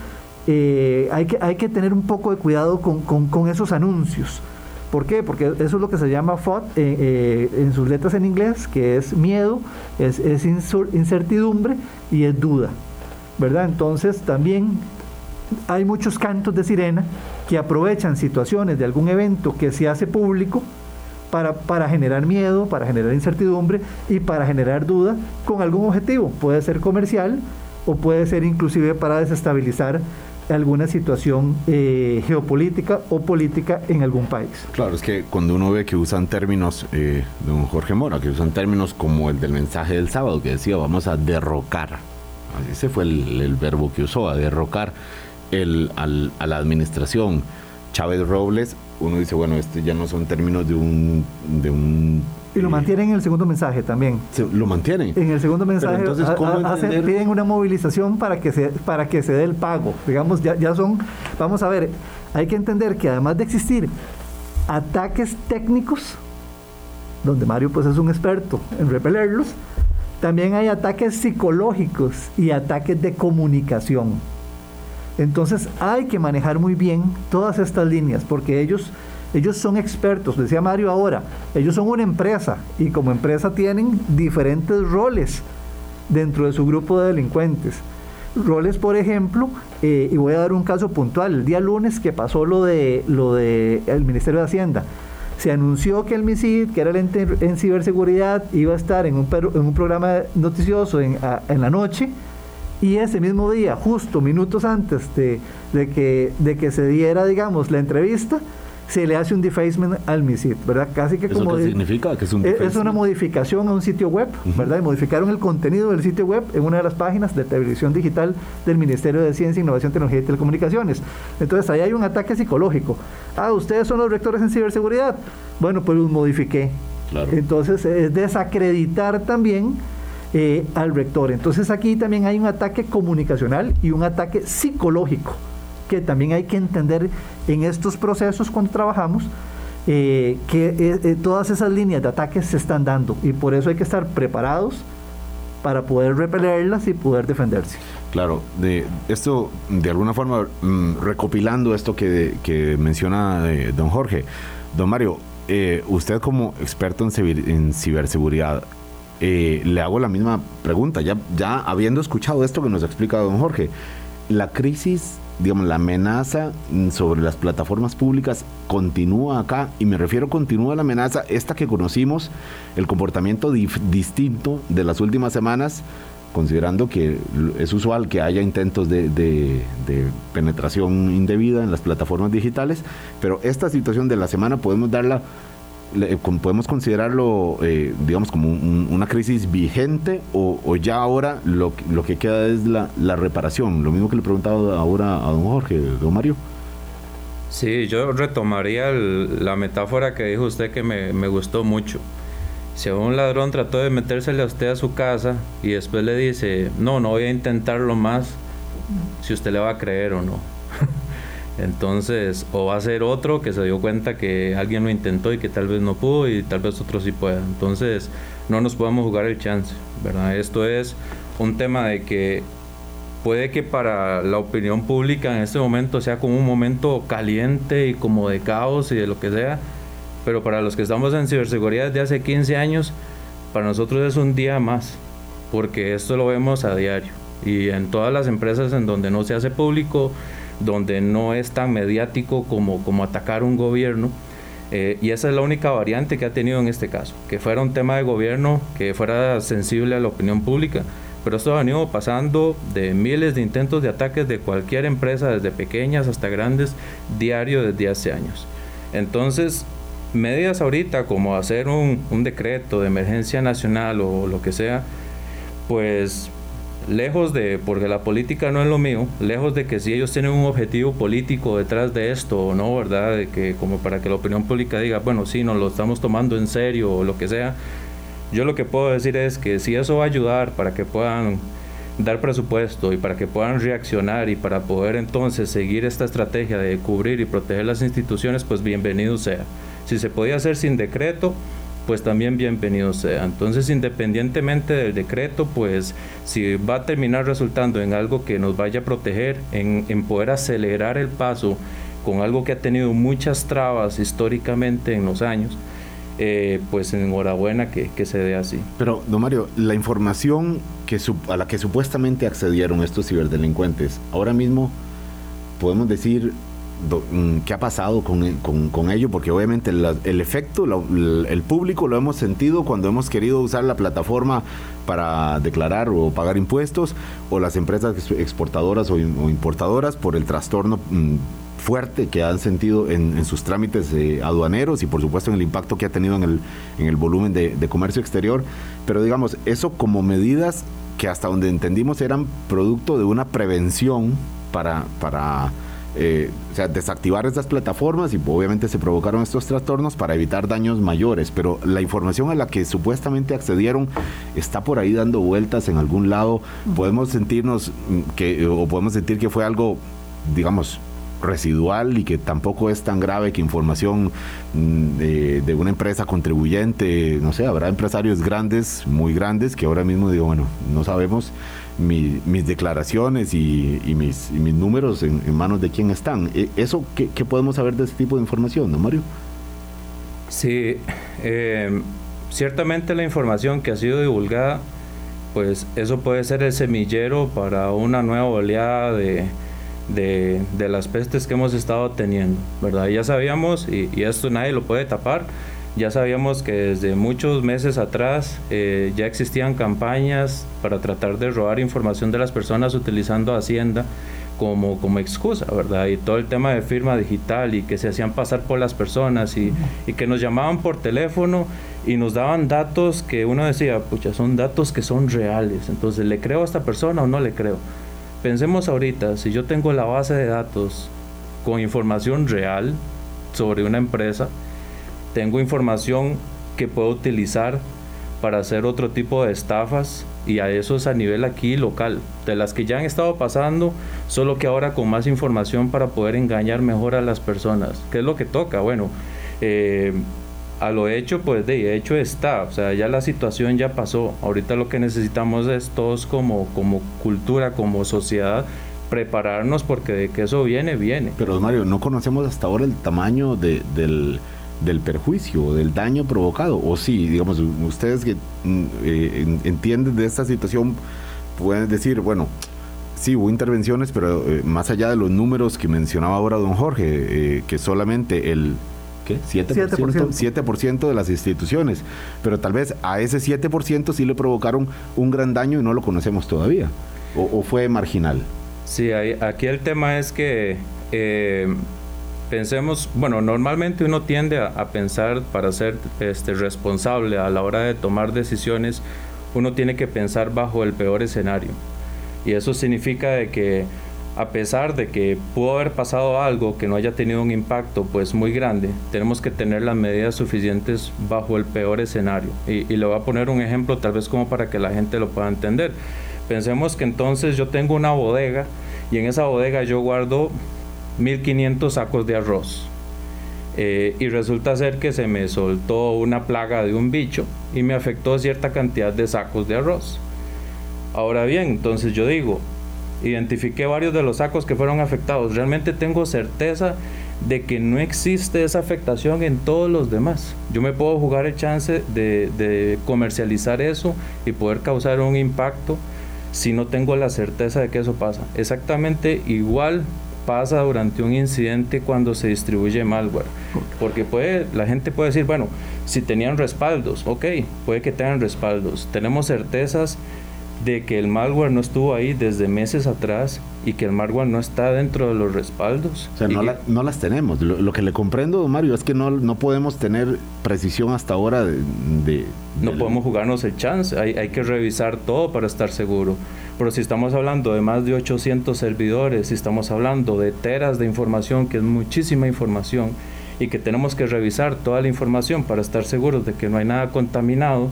eh, hay, que, hay que tener un poco de cuidado con, esos anuncios. ¿Por qué? Porque eso es lo que se llama FOD eh, eh, en sus letras en inglés, que es miedo, es, es incertidumbre y es duda. ¿Verdad? Entonces también hay muchos cantos de sirena que aprovechan situaciones de algún evento que se hace público para, para, generar miedo, para generar incertidumbre y para generar duda con algún objetivo. Puede ser comercial, o puede ser inclusive para desestabilizar alguna situación eh, geopolítica o política en algún país. Claro, es que cuando uno ve que usan términos, eh, don Jorge Mora, que usan términos como el del mensaje del sábado, que decía vamos a derrocar, ese fue el, verbo que usó, a derrocar el, a la administración Chávez Robles, uno dice, bueno, este ya no son términos de un, de un y lo mantienen en el segundo mensaje también. ¿Lo mantienen? En el segundo mensaje piden una movilización para que, se, para que se dé el pago. Digamos, ya, ya son, vamos a ver, hay que entender que además de existir ataques técnicos, donde Mario pues es un experto en repelerlos, también hay ataques psicológicos y ataques de comunicación. Entonces hay que manejar muy bien todas estas líneas, porque ellos ellos son expertos, decía Mario ahora, ellos son una empresa y como empresa tienen diferentes roles dentro de su grupo de delincuentes. Roles, por ejemplo, eh, y voy a dar un caso puntual, el día lunes que pasó lo de lo de el Ministerio de Hacienda, se anunció que el MISID, que era el ente en ciberseguridad, iba a estar en un, en un programa noticioso en, en la noche, y ese mismo día, justo minutos antes de, de, que, de que se diera, digamos, la entrevista, se le hace un defacement al MISID, ¿verdad? Casi que como... ¿Qué significa que es un Es una modificación a un sitio web, ¿verdad? Y modificaron el contenido del sitio web en una de las páginas de televisión digital del Ministerio de Ciencia, Innovación, Tecnología y Telecomunicaciones. Entonces ahí hay un ataque psicológico. Ah, ustedes son los rectores en ciberseguridad. Bueno, pues los modifiqué. Claro. Entonces es desacreditar también eh, al rector. Entonces aquí también hay un ataque comunicacional y un ataque psicológico que también hay que entender en estos procesos cuando trabajamos, eh, que eh, eh, todas esas líneas de ataque se están dando y por eso hay que estar preparados para poder repelerlas y poder defenderse. Claro, de esto de alguna forma mm, recopilando esto que, que menciona don Jorge, don Mario, usted como experto en, en ciberseguridad, le hago la misma pregunta, ya, ya habiendo escuchado esto que nos explica don Jorge, la crisis digamos, la amenaza sobre las plataformas públicas continúa acá, y me refiero continúa la amenaza, esta que conocimos, el comportamiento distinto de las últimas semanas, considerando que es usual que haya intentos de, de, penetración indebida en las plataformas digitales, pero esta situación de la semana podemos darla podemos considerarlo, eh, digamos, como una crisis vigente o, ya ahora lo, lo, que queda es la, la, reparación? Lo mismo que le preguntaba ahora a don Jorge, don Mario. Sí, yo retomaría la metáfora que dijo usted que me, me gustó mucho. Si un ladrón trató de metérsele a usted a su casa y después le dice, no, no voy a intentarlo más, si usted le va a creer o no. Entonces, o va a ser otro que se dio cuenta que alguien lo intentó y que tal vez no pudo y tal vez otro sí pueda. Entonces, no nos podemos jugar el chance, ¿verdad? Esto es un tema de que puede que para la opinión pública en este momento sea como un momento caliente y como de caos y de lo que sea, pero para los que estamos en ciberseguridad desde hace 15 años, para nosotros es un día más, porque esto lo vemos a diario y en todas las empresas en donde no se hace público, donde no es tan mediático como, como atacar un gobierno. Eh, y esa es la única variante que ha tenido en este caso, que fuera un tema de gobierno, que fuera sensible a la opinión pública, pero esto ha venido pasando de miles de intentos de ataques de cualquier empresa, desde pequeñas hasta grandes, diario desde hace años. Entonces, medidas ahorita como hacer un, un decreto de emergencia nacional o lo que sea, pues lejos de, porque la política no es lo mío, lejos de que si ellos tienen un objetivo político detrás de esto o no, ¿verdad? De que como para que la opinión pública diga, bueno, sí, nos lo estamos tomando en serio o lo que sea, yo lo que puedo decir es que si eso va a ayudar para que puedan dar presupuesto y para que puedan reaccionar y para poder entonces seguir esta estrategia de cubrir y proteger las instituciones, pues bienvenido sea. Si se podía hacer sin decreto, pues también bienvenido sea. Entonces, independientemente del decreto, pues si va a terminar resultando en algo que nos vaya a proteger, en, poder acelerar el paso con algo que ha tenido muchas trabas históricamente en los años, eh, pues enhorabuena que, se dé así. Pero, don Mario, la información a la que supuestamente accedieron estos ciberdelincuentes, ahora mismo podemos decir mm, qué ha pasado con, con, con ello, porque obviamente el efecto, el público lo hemos sentido cuando hemos querido usar la plataforma para declarar o pagar impuestos, o las empresas exportadoras o, o importadoras por el trastorno mm, fuerte que han sentido en, sus trámites aduaneros y por supuesto en el impacto que ha tenido en el, en el volumen de, comercio exterior. Pero digamos, eso como medidas que hasta donde entendimos eran producto de una prevención para, para eh, o sea, desactivar estas plataformas y obviamente se provocaron estos trastornos para evitar daños mayores, pero la información a la que supuestamente accedieron está por ahí dando vueltas en algún lado. Podemos sentirnos que, o podemos sentir que fue algo, digamos, residual y que tampoco es tan grave que información mm, de, una empresa contribuyente, no sé, habrá empresarios grandes, muy grandes, que ahora mismo digo, bueno, no sabemos mis declaraciones y, mis, mis, números en, manos de quién están. E, ¿Eso qué, podemos saber de ese tipo de información, no Mario? Sí, eh, ciertamente la información que ha sido divulgada, pues eso puede ser el semillero para una nueva oleada de de, las pestes que hemos estado teniendo, ¿verdad? Ya sabíamos, y, esto nadie lo puede tapar, ya sabíamos que desde muchos meses atrás eh, ya existían campañas para tratar de robar información de las personas utilizando Hacienda como, como excusa, ¿verdad? Y todo el tema de firma digital y que se hacían pasar por las personas y, y que nos llamaban por teléfono y nos daban datos que uno decía, pucha, son datos que son reales, entonces, ¿le creo a esta persona o no le creo? Pensemos ahorita, si yo tengo la base de datos con información real sobre una empresa, tengo información que puedo utilizar para hacer otro tipo de estafas y a eso es a nivel aquí local, de las que ya han estado pasando, solo que ahora con más información para poder engañar mejor a las personas. ¿Qué es lo que toca? Bueno, eh, a lo hecho, pues de hecho está, o sea, ya la situación ya pasó. Ahorita lo que necesitamos es todos como, como cultura, como sociedad, prepararnos porque de que eso viene, viene. Pero Mario, no conocemos hasta ahora el tamaño de, del, del perjuicio, del daño provocado. O sí, digamos, ustedes que mm, eh, entienden de esta situación pueden decir, bueno, sí hubo intervenciones, pero eh, más allá de los números que mencionaba ahora don Jorge, eh, que solamente el ¿qué? 7%, 7%, de las instituciones. Pero tal vez a ese 7% sí le provocaron un gran daño y no lo conocemos todavía. ¿O, fue marginal? Sí, aquí el tema es que eh, pensemos, bueno, normalmente uno tiende a, pensar para ser este, responsable a la hora de tomar decisiones, uno tiene que pensar bajo el peor escenario. Y eso significa de que a pesar de que pudo haber pasado algo que no haya tenido un impacto pues muy grande, tenemos que tener las medidas suficientes bajo el peor escenario. Y, le voy a poner un ejemplo tal vez como para que la gente lo pueda entender. Pensemos que entonces yo tengo una bodega y en esa bodega yo guardo 1500 sacos de arroz. Eh, y resulta ser que se me soltó una plaga de un bicho y me afectó cierta cantidad de sacos de arroz. Ahora bien, entonces yo digo, identifiqué varios de los sacos que fueron afectados. Realmente tengo certeza de que no existe esa afectación en todos los demás. Yo me puedo jugar el chance de, de comercializar eso y poder causar un impacto si no tengo la certeza de que eso pasa. Exactamente igual pasa durante un incidente cuando se distribuye malware. Porque puede, la gente puede decir, bueno, si tenían respaldos, ok, puede que tengan respaldos. Tenemos certezas de que el malware no estuvo ahí desde meses atrás y que el malware no está dentro de los respaldos. O sea, no, no, las tenemos. Lo, que le comprendo, Mario, es que no, no podemos tener precisión hasta ahora de... no podemos jugarnos el chance, hay, hay que revisar todo para estar seguro. Pero si estamos hablando de más de 800 servidores, si estamos hablando de teras de información, que es muchísima información, y que tenemos que revisar toda la información para estar seguros de que no hay nada contaminado,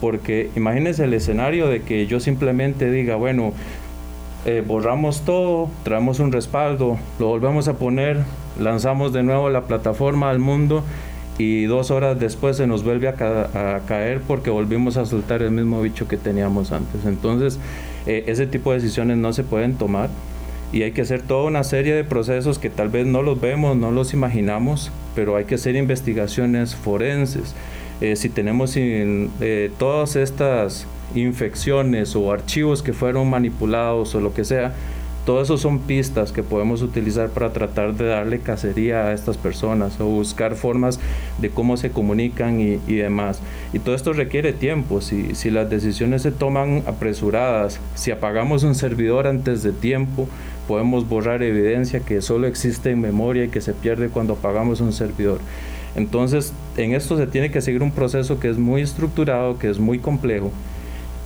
porque imagínense el escenario de que yo simplemente diga, bueno, eh, borramos todo, traemos un respaldo, lo volvemos a poner, lanzamos de nuevo la plataforma al mundo y dos horas después se nos vuelve a, caer porque volvimos a soltar el mismo bicho que teníamos antes. Entonces, eh, ese tipo de decisiones no se pueden tomar y hay que hacer toda una serie de procesos que tal vez no los vemos, no los imaginamos, pero hay que hacer investigaciones forenses. Eh, si tenemos eh, todas estas infecciones o archivos que fueron manipulados o lo que sea, todo eso son pistas que podemos utilizar para tratar de darle cacería a estas personas o buscar formas de cómo se comunican y, demás. Y todo esto requiere tiempo. Si, si las decisiones se toman apresuradas, si apagamos un servidor antes de tiempo, podemos borrar evidencia que solo existe en memoria y que se pierde cuando apagamos un servidor. Entonces, en esto se tiene que seguir un proceso que es muy estructurado, que es muy complejo.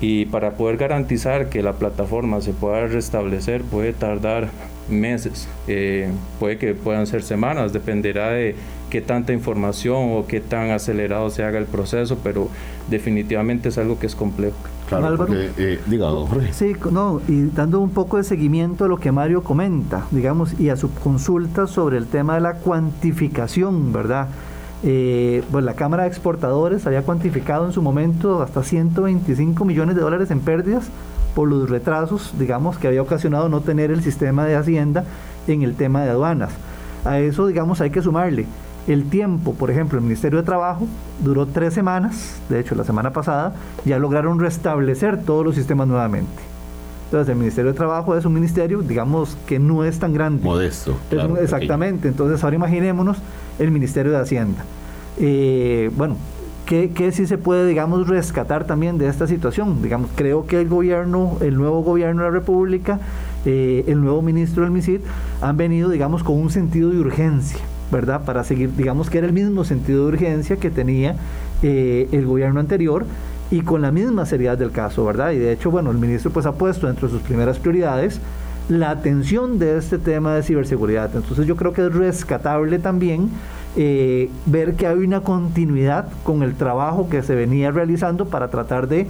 Y para poder garantizar que la plataforma se pueda restablecer puede tardar meses, eh, puede que puedan ser semanas, dependerá de qué tanta información o qué tan acelerado se haga el proceso, pero definitivamente es algo que es complejo. Claro, porque, eh, diga, Jorge. Sí, no, y dando un poco de seguimiento a lo que Mario comenta, digamos, y a su consulta sobre el tema de la cuantificación, ¿verdad? Eh, pues la Cámara de Exportadores había cuantificado en su momento hasta 125 millones de dólares en pérdidas por los retrasos, digamos, que había ocasionado no tener el sistema de Hacienda en el tema de aduanas. A eso, digamos, hay que sumarle el tiempo, por ejemplo, el Ministerio de Trabajo duró tres semanas, de hecho la semana pasada, ya lograron restablecer todos los sistemas nuevamente. Entonces el Ministerio de Trabajo es un ministerio, digamos, que no es tan grande. Modesto. exactamente. Entonces ahora imaginémonos el Ministerio de Hacienda. Eh, bueno, ¿qué, ¿qué, sí se puede, digamos, rescatar también de esta situación? Digamos, creo que el gobierno, el nuevo gobierno de la República, eh, el nuevo ministro del MISID, han venido, digamos, con un sentido de urgencia ¿verdad? Para seguir, digamos que era el mismo sentido de urgencia que tenía eh, el gobierno anterior y con la misma seriedad del caso, ¿verdad? Y de hecho, bueno, el ministro pues ha puesto entre sus primeras prioridades la atención de este tema de ciberseguridad. Entonces yo creo que es rescatable también eh, ver que hay una continuidad con el trabajo que se venía realizando para tratar de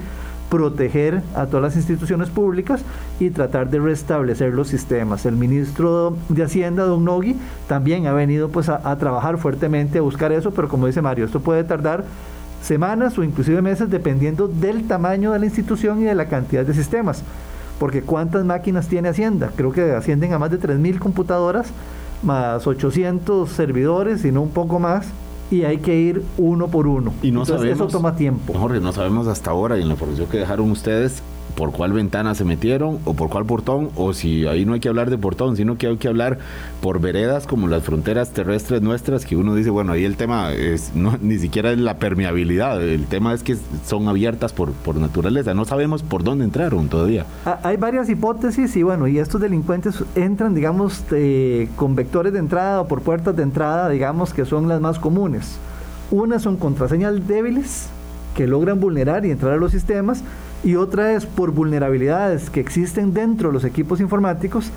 proteger a todas las instituciones públicas y tratar de restablecer los sistemas. El ministro de Hacienda, don Nogui, también ha venido pues a, trabajar fuertemente a buscar eso, pero como dice Mario, esto puede tardar semanas o inclusive meses dependiendo del tamaño de la institución y de la cantidad de sistemas. Porque ¿cuántas máquinas tiene Hacienda? Creo que ascienden a más de 3.000 computadoras, más 800 servidores, y no un poco más y hay que ir uno por uno. Y no sabemos, eso toma tiempo. Jorge, no sabemos hasta ahora y en la información que dejaron ustedes por cuál ventana se metieron o por cuál portón, o si ahí no hay que hablar de portón, sino que hay que hablar por veredas como las fronteras terrestres nuestras, que uno dice, bueno, ahí el tema es no, ni siquiera es la permeabilidad, el tema es que son abiertas por, por naturaleza, no sabemos por dónde entraron todavía. Ah, hay varias hipótesis y bueno, y estos delincuentes entran, digamos, eh, con vectores de entrada o por puertas de entrada, digamos, que son las más comunes. Unas son contraseñas débiles que logran vulnerar y entrar a los sistemas, y otra es por vulnerabilidades que existen dentro de los equipos informáticos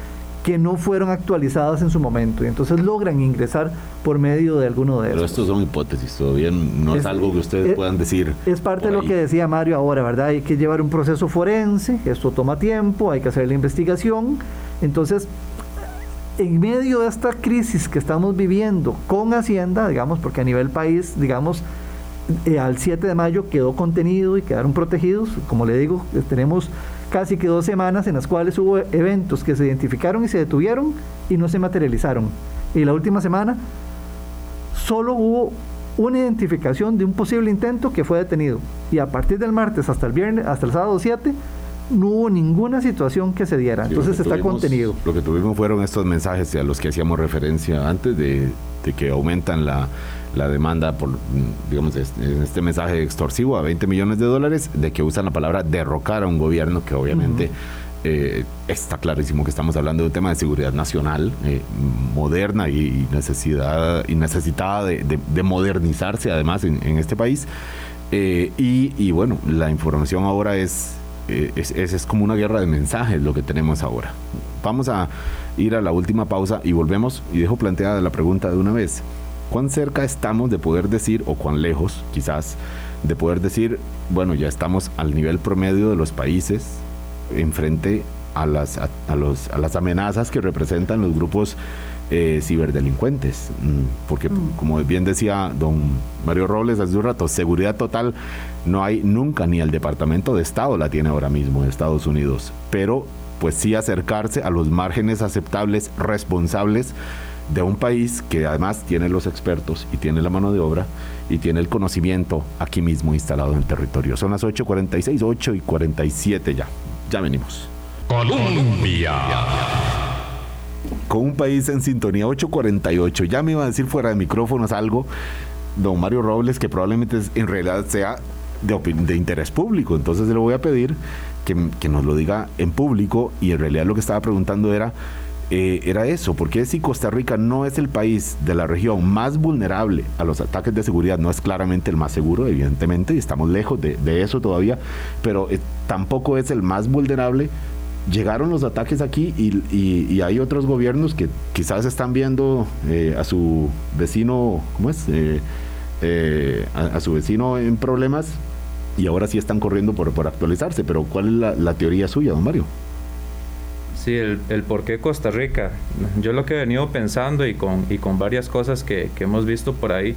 que no fueron actualizadas en su momento y entonces logran ingresar por medio de alguno de ellos. Pero estos son hipótesis, todavía no es, algo que ustedes puedan decir. Es parte de lo que decía Mario ahora, ¿verdad? Hay que llevar un proceso forense, esto toma tiempo, hay que hacer la investigación. Entonces, en medio de esta crisis que estamos viviendo con Hacienda, digamos, porque a nivel país, digamos, eh, al 7 de mayo quedó contenido y quedaron protegidos. Como le digo, eh, tenemos casi que dos semanas en las cuales hubo eventos que se identificaron y se detuvieron y no se materializaron. Y la última semana solo hubo una identificación de un posible intento que fue detenido. Y a partir del martes hasta el viernes, hasta el sábado 7, no hubo ninguna situación que se diera. Entonces está contenido. Lo que tuvimos fueron estos mensajes a los que hacíamos referencia antes de, que aumentan la, demanda por, digamos, en este mensaje extorsivo a 20 millones de dólares, de que usan la palabra derrocar a un gobierno que obviamente... Eh, está clarísimo que estamos hablando de un tema de seguridad nacional eh, moderna y, necesidad y necesitada de, modernizarse además en, este país. Eh, y, bueno, la información ahora es es, es, como una guerra de mensajes lo que tenemos ahora. Vamos a ir a la última pausa y volvemos y dejo planteada la pregunta de una vez. ¿Cuán cerca estamos de poder decir, o cuán lejos quizás, de poder decir, bueno, ya estamos al nivel promedio de los países enfrente a las, a, los, a las amenazas que representan los grupos eh, ciberdelincuentes. Mm, porque, mm. como bien decía don Mario Robles hace un rato, seguridad total no hay nunca, ni el Departamento de Estado la tiene ahora mismo en Estados Unidos. Pero, pues sí acercarse a los márgenes aceptables, responsables de un país que además tiene los expertos y tiene la mano de obra y tiene el conocimiento aquí mismo instalado en el territorio. Son las 8.46, 8 y 47 ya. Ya venimos. Colombia. Con un país en sintonía 848. Ya me iba a decir fuera de micrófonos algo, don Mario Robles, que probablemente en realidad sea de, de interés público. Entonces le voy a pedir que, que, nos lo diga en público y en realidad lo que estaba preguntando era... Eh, era eso, porque si Costa Rica no es el país de la región más vulnerable a los ataques de seguridad, no es claramente el más seguro, evidentemente, y estamos lejos de, de eso todavía, pero eh, tampoco es el más vulnerable llegaron los ataques aquí y, hay otros gobiernos que quizás están viendo eh, a su vecino, ¿cómo es? Eh, eh, a, su vecino en problemas y ahora sí están corriendo por, por actualizarse. Pero ¿cuál es la, teoría suya, don Mario? Sí, el, el, por qué Costa Rica. Yo lo que he venido pensando y con, y con varias cosas que, que hemos visto por ahí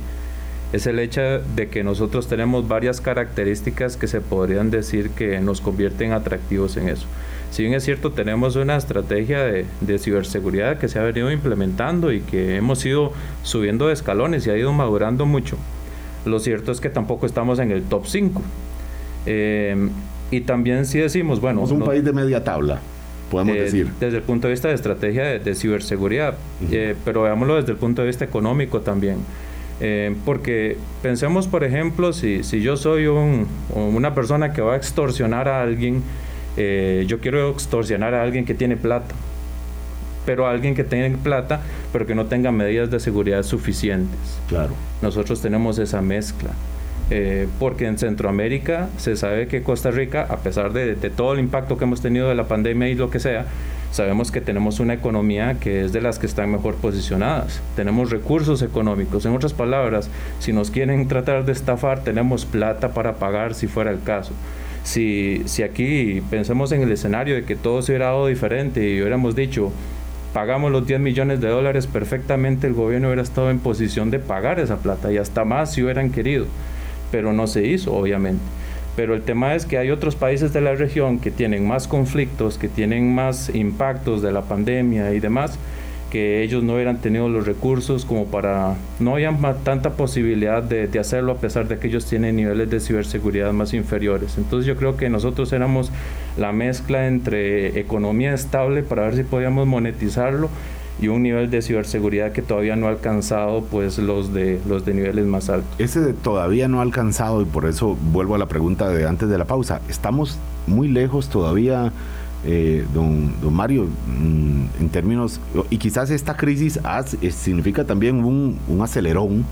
es el hecho de que nosotros tenemos varias características que se podrían decir que nos convierten atractivos en eso. Si bien es cierto, tenemos una estrategia de, ciberseguridad que se ha venido implementando y que hemos ido subiendo de escalones y ha ido madurando mucho. Lo cierto es que tampoco estamos en el top 5. Eh, y también si decimos, bueno... Somos un país de media tabla, podemos eh, decir. Desde el punto de vista de estrategia de, ciberseguridad, eh, pero veámoslo desde el punto de vista económico también. porque pensemos, por ejemplo, si, si yo soy un, una persona que va a extorsionar a alguien, eh, yo quiero extorsionar a alguien que tiene plata, pero a alguien que tenga plata, pero que no tenga medidas de seguridad suficientes. Claro. Nosotros tenemos esa mezcla. Eh, porque en Centroamérica se sabe que Costa Rica, a pesar de, todo el impacto que hemos tenido de la pandemia y lo que sea, sabemos que tenemos una economía que es de las que están mejor posicionadas. Tenemos recursos económicos. En otras palabras, si nos quieren tratar de estafar, tenemos plata para pagar si fuera el caso si, si aquí pensamos en el escenario de que todo se hubiera dado diferente y hubiéramos dicho, pagamos los 10 millones de dólares, perfectamente el gobierno hubiera estado en posición de pagar esa plata y hasta más si hubieran querido, pero no se hizo, obviamente. Pero el tema es que hay otros países de la región que tienen más conflictos, que tienen más impactos de la pandemia y demás, que ellos no hubieran tenido los recursos como para, no había tanta posibilidad de, hacerlo a pesar de que ellos tienen niveles de ciberseguridad más inferiores. Entonces yo creo que nosotros éramos la mezcla entre economía estable para ver si podíamos monetizarlo y un nivel de ciberseguridad que todavía no ha alcanzado pues los de los de niveles más altos. Ese todavía no ha alcanzado y por eso vuelvo a la pregunta de antes de la pausa. Estamos muy lejos todavía eh, don, don, Mario, mm, en términos, y quizás esta crisis significa también un, acelerón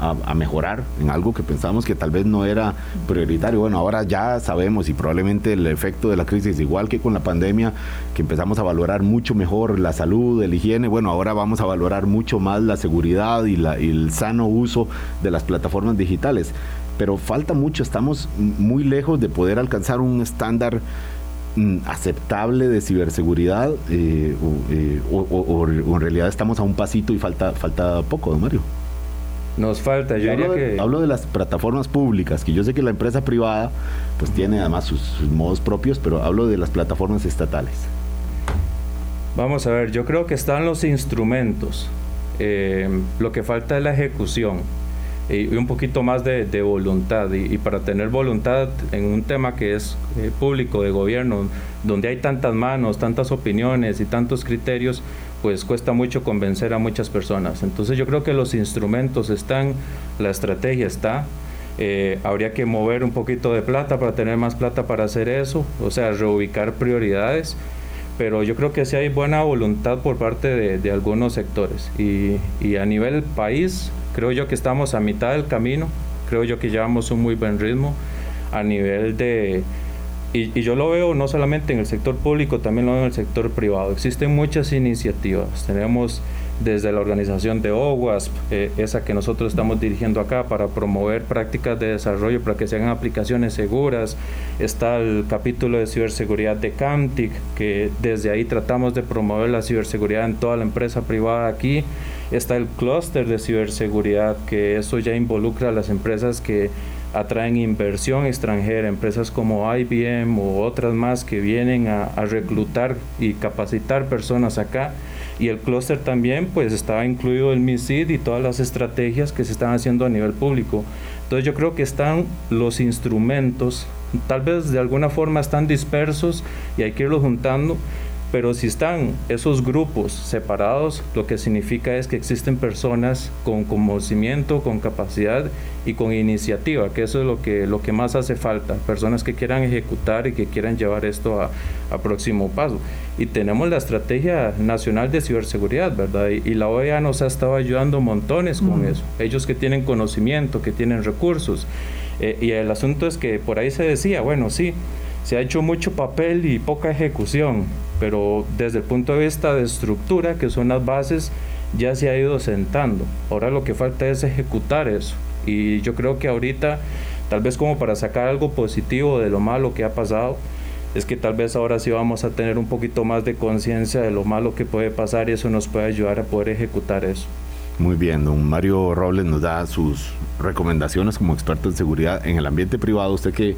a, mejorar en algo que pensábamos que tal vez no era prioritario. Bueno, ahora ya sabemos y probablemente el efecto de la crisis, igual que con la pandemia, que empezamos a valorar mucho mejor la salud, el higiene, bueno, ahora vamos a valorar mucho más la seguridad y, el sano uso de las plataformas digitales. Pero falta mucho, estamos muy lejos de poder alcanzar un estándar Mm, aceptable de ciberseguridad eh, eh, o, en realidad estamos a un pasito y falta, falta poco, don Mario? Nos falta, yo hablo diría de, que... Hablo de las plataformas públicas, que yo sé que la empresa privada pues tiene además sus, modos propios, pero hablo de las plataformas estatales. Vamos a ver, yo creo que están los instrumentos. eh, lo que falta es la ejecución y, un poquito más de, voluntad. Y, para tener voluntad en un tema que es eh, público, de gobierno, donde hay tantas manos, tantas opiniones y tantos criterios, pues cuesta mucho convencer a muchas personas. Entonces yo creo que los instrumentos están, la estrategia está. Eh, habría que mover un poquito de plata para tener más plata para hacer eso, o sea, reubicar prioridades pero yo creo que sí hay buena voluntad por parte de, algunos sectores y, y, a nivel país Creo yo que estamos a mitad del camino, creo yo que llevamos un muy buen ritmo a nivel de... Y, yo lo veo no solamente en el sector público, también lo veo en el sector privado. Existen muchas iniciativas. Tenemos desde la organización de OWASP, eh, esa que nosotros estamos dirigiendo acá para promover prácticas de desarrollo para que se hagan aplicaciones seguras. Está el capítulo de ciberseguridad de Camtic, que desde ahí tratamos de promover la ciberseguridad en toda la empresa privada aquí. Está el clúster de ciberseguridad, que eso ya involucra a las empresas que atraen inversión extranjera, empresas como IBM u otras más que vienen a, a reclutar y capacitar personas acá y el clúster también pues estaba incluido el MISID y todas las estrategias que se están haciendo a nivel público. Entonces yo creo que están los instrumentos, tal vez de alguna forma están dispersos y hay que irlos juntando, pero si están esos grupos separados, lo que significa es que existen personas con conocimiento, con capacidad y con iniciativa, que eso es lo que, lo que más hace falta, personas que quieran ejecutar y que quieran llevar esto a, próximo paso. Y tenemos la Estrategia Nacional de Ciberseguridad, ¿verdad? Y, la OEA nos ha estado ayudando montones con eso. Ellos que tienen conocimiento, que tienen recursos. Eh, y el asunto es que por ahí se decía, bueno, sí, se ha hecho mucho papel y poca ejecución, pero desde el punto de vista de estructura, que son las bases, ya se ha ido sentando. Ahora lo que falta es ejecutar eso. Y yo creo que ahorita, tal vez como para sacar algo positivo de lo malo que ha pasado, es que tal vez ahora sí vamos a tener un poquito más de conciencia de lo malo que puede pasar y eso nos puede ayudar a poder ejecutar eso. Muy bien, don Mario Robles nos da sus recomendaciones como experto en seguridad en el ambiente privado. Usted que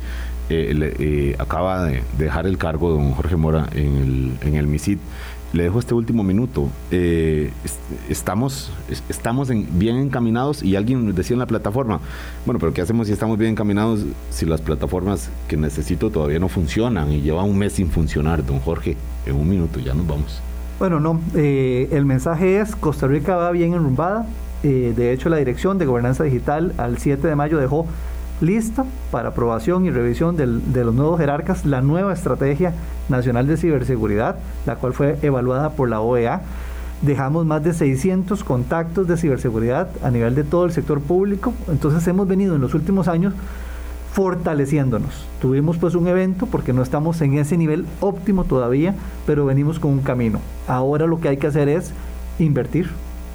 eh, eh, acaba de dejar el cargo, don Jorge Mora, en el, en el MISID, le dejo este último minuto. Eh, estamos estamos bien encaminados y alguien decía en la plataforma, bueno, pero ¿qué hacemos si estamos bien encaminados si las plataformas que necesito todavía no funcionan y lleva un mes sin funcionar, don Jorge? En un minuto ya nos vamos. Bueno, no, el mensaje es Costa Rica va bien enrumbada. De hecho, la Dirección de Gobernanza Digital al 7 de mayo dejó lista para aprobación y revisión de los nuevos jerarcas la nueva estrategia nacional de ciberseguridad, la cual fue evaluada por la OEA. Dejamos más de 600 contactos de ciberseguridad a nivel de todo el sector público. Entonces hemos venido en los últimos años fortaleciéndonos. Tuvimos pues un evento porque no estamos en ese nivel óptimo todavía, pero venimos con un camino. Ahora lo que hay que hacer es invertir,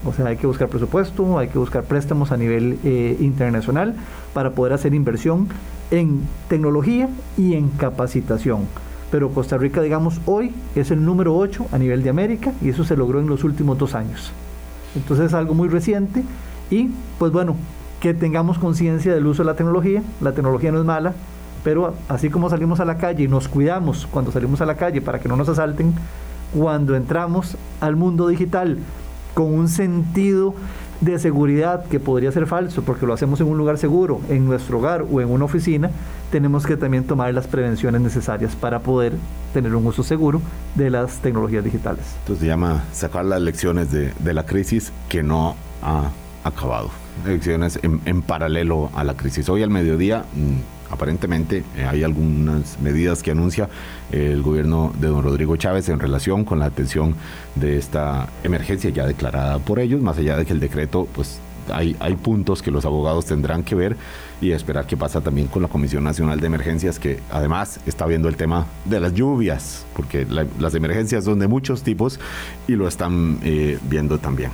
o sea, hay que buscar presupuesto, hay que buscar préstamos a nivel eh, internacional para poder hacer inversión en tecnología y en capacitación. Pero Costa Rica, digamos, hoy es el número 8 a nivel de América y eso se logró en los últimos dos años. Entonces es algo muy reciente y pues bueno, que tengamos conciencia del uso de la tecnología. La tecnología no es mala, pero así como salimos a la calle y nos cuidamos cuando salimos a la calle para que no nos asalten, cuando entramos al mundo digital con un sentido de seguridad que podría ser falso porque lo hacemos en un lugar seguro, en nuestro hogar o en una oficina, tenemos que también tomar las prevenciones necesarias para poder tener un uso seguro de las tecnologías digitales. Entonces se llama sacar las lecciones de, la crisis que no ha acabado. Lecciones en, paralelo a la crisis. Hoy al mediodía... Aparentemente eh, hay algunas medidas que anuncia el gobierno de don Rodrigo Chávez en relación con la atención de esta emergencia ya declarada por ellos, más allá de que el decreto pues hay, hay, puntos que los abogados tendrán que ver y esperar qué pasa también con la Comisión Nacional de Emergencias, que además está viendo el tema de las lluvias, porque las emergencias son de muchos tipos y lo están eh, viendo también.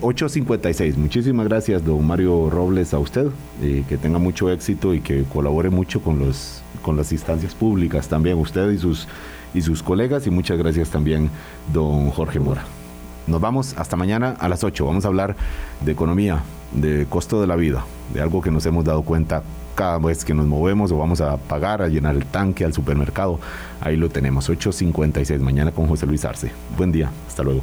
8.56. Eh, Muchísimas gracias, don Mario Robles, a usted. Eh, que tenga mucho éxito y que colabore mucho con, los, con las instancias públicas también, usted y sus, y sus colegas. Y muchas gracias también, don Jorge Mora. Nos vamos hasta mañana a las 8. Vamos a hablar de economía, de costo de la vida, de algo que nos hemos dado cuenta cada vez que nos movemos o vamos a pagar, a llenar el tanque al supermercado. Ahí lo tenemos, 8.56. Mañana con José Luis Arce. Buen día, hasta luego.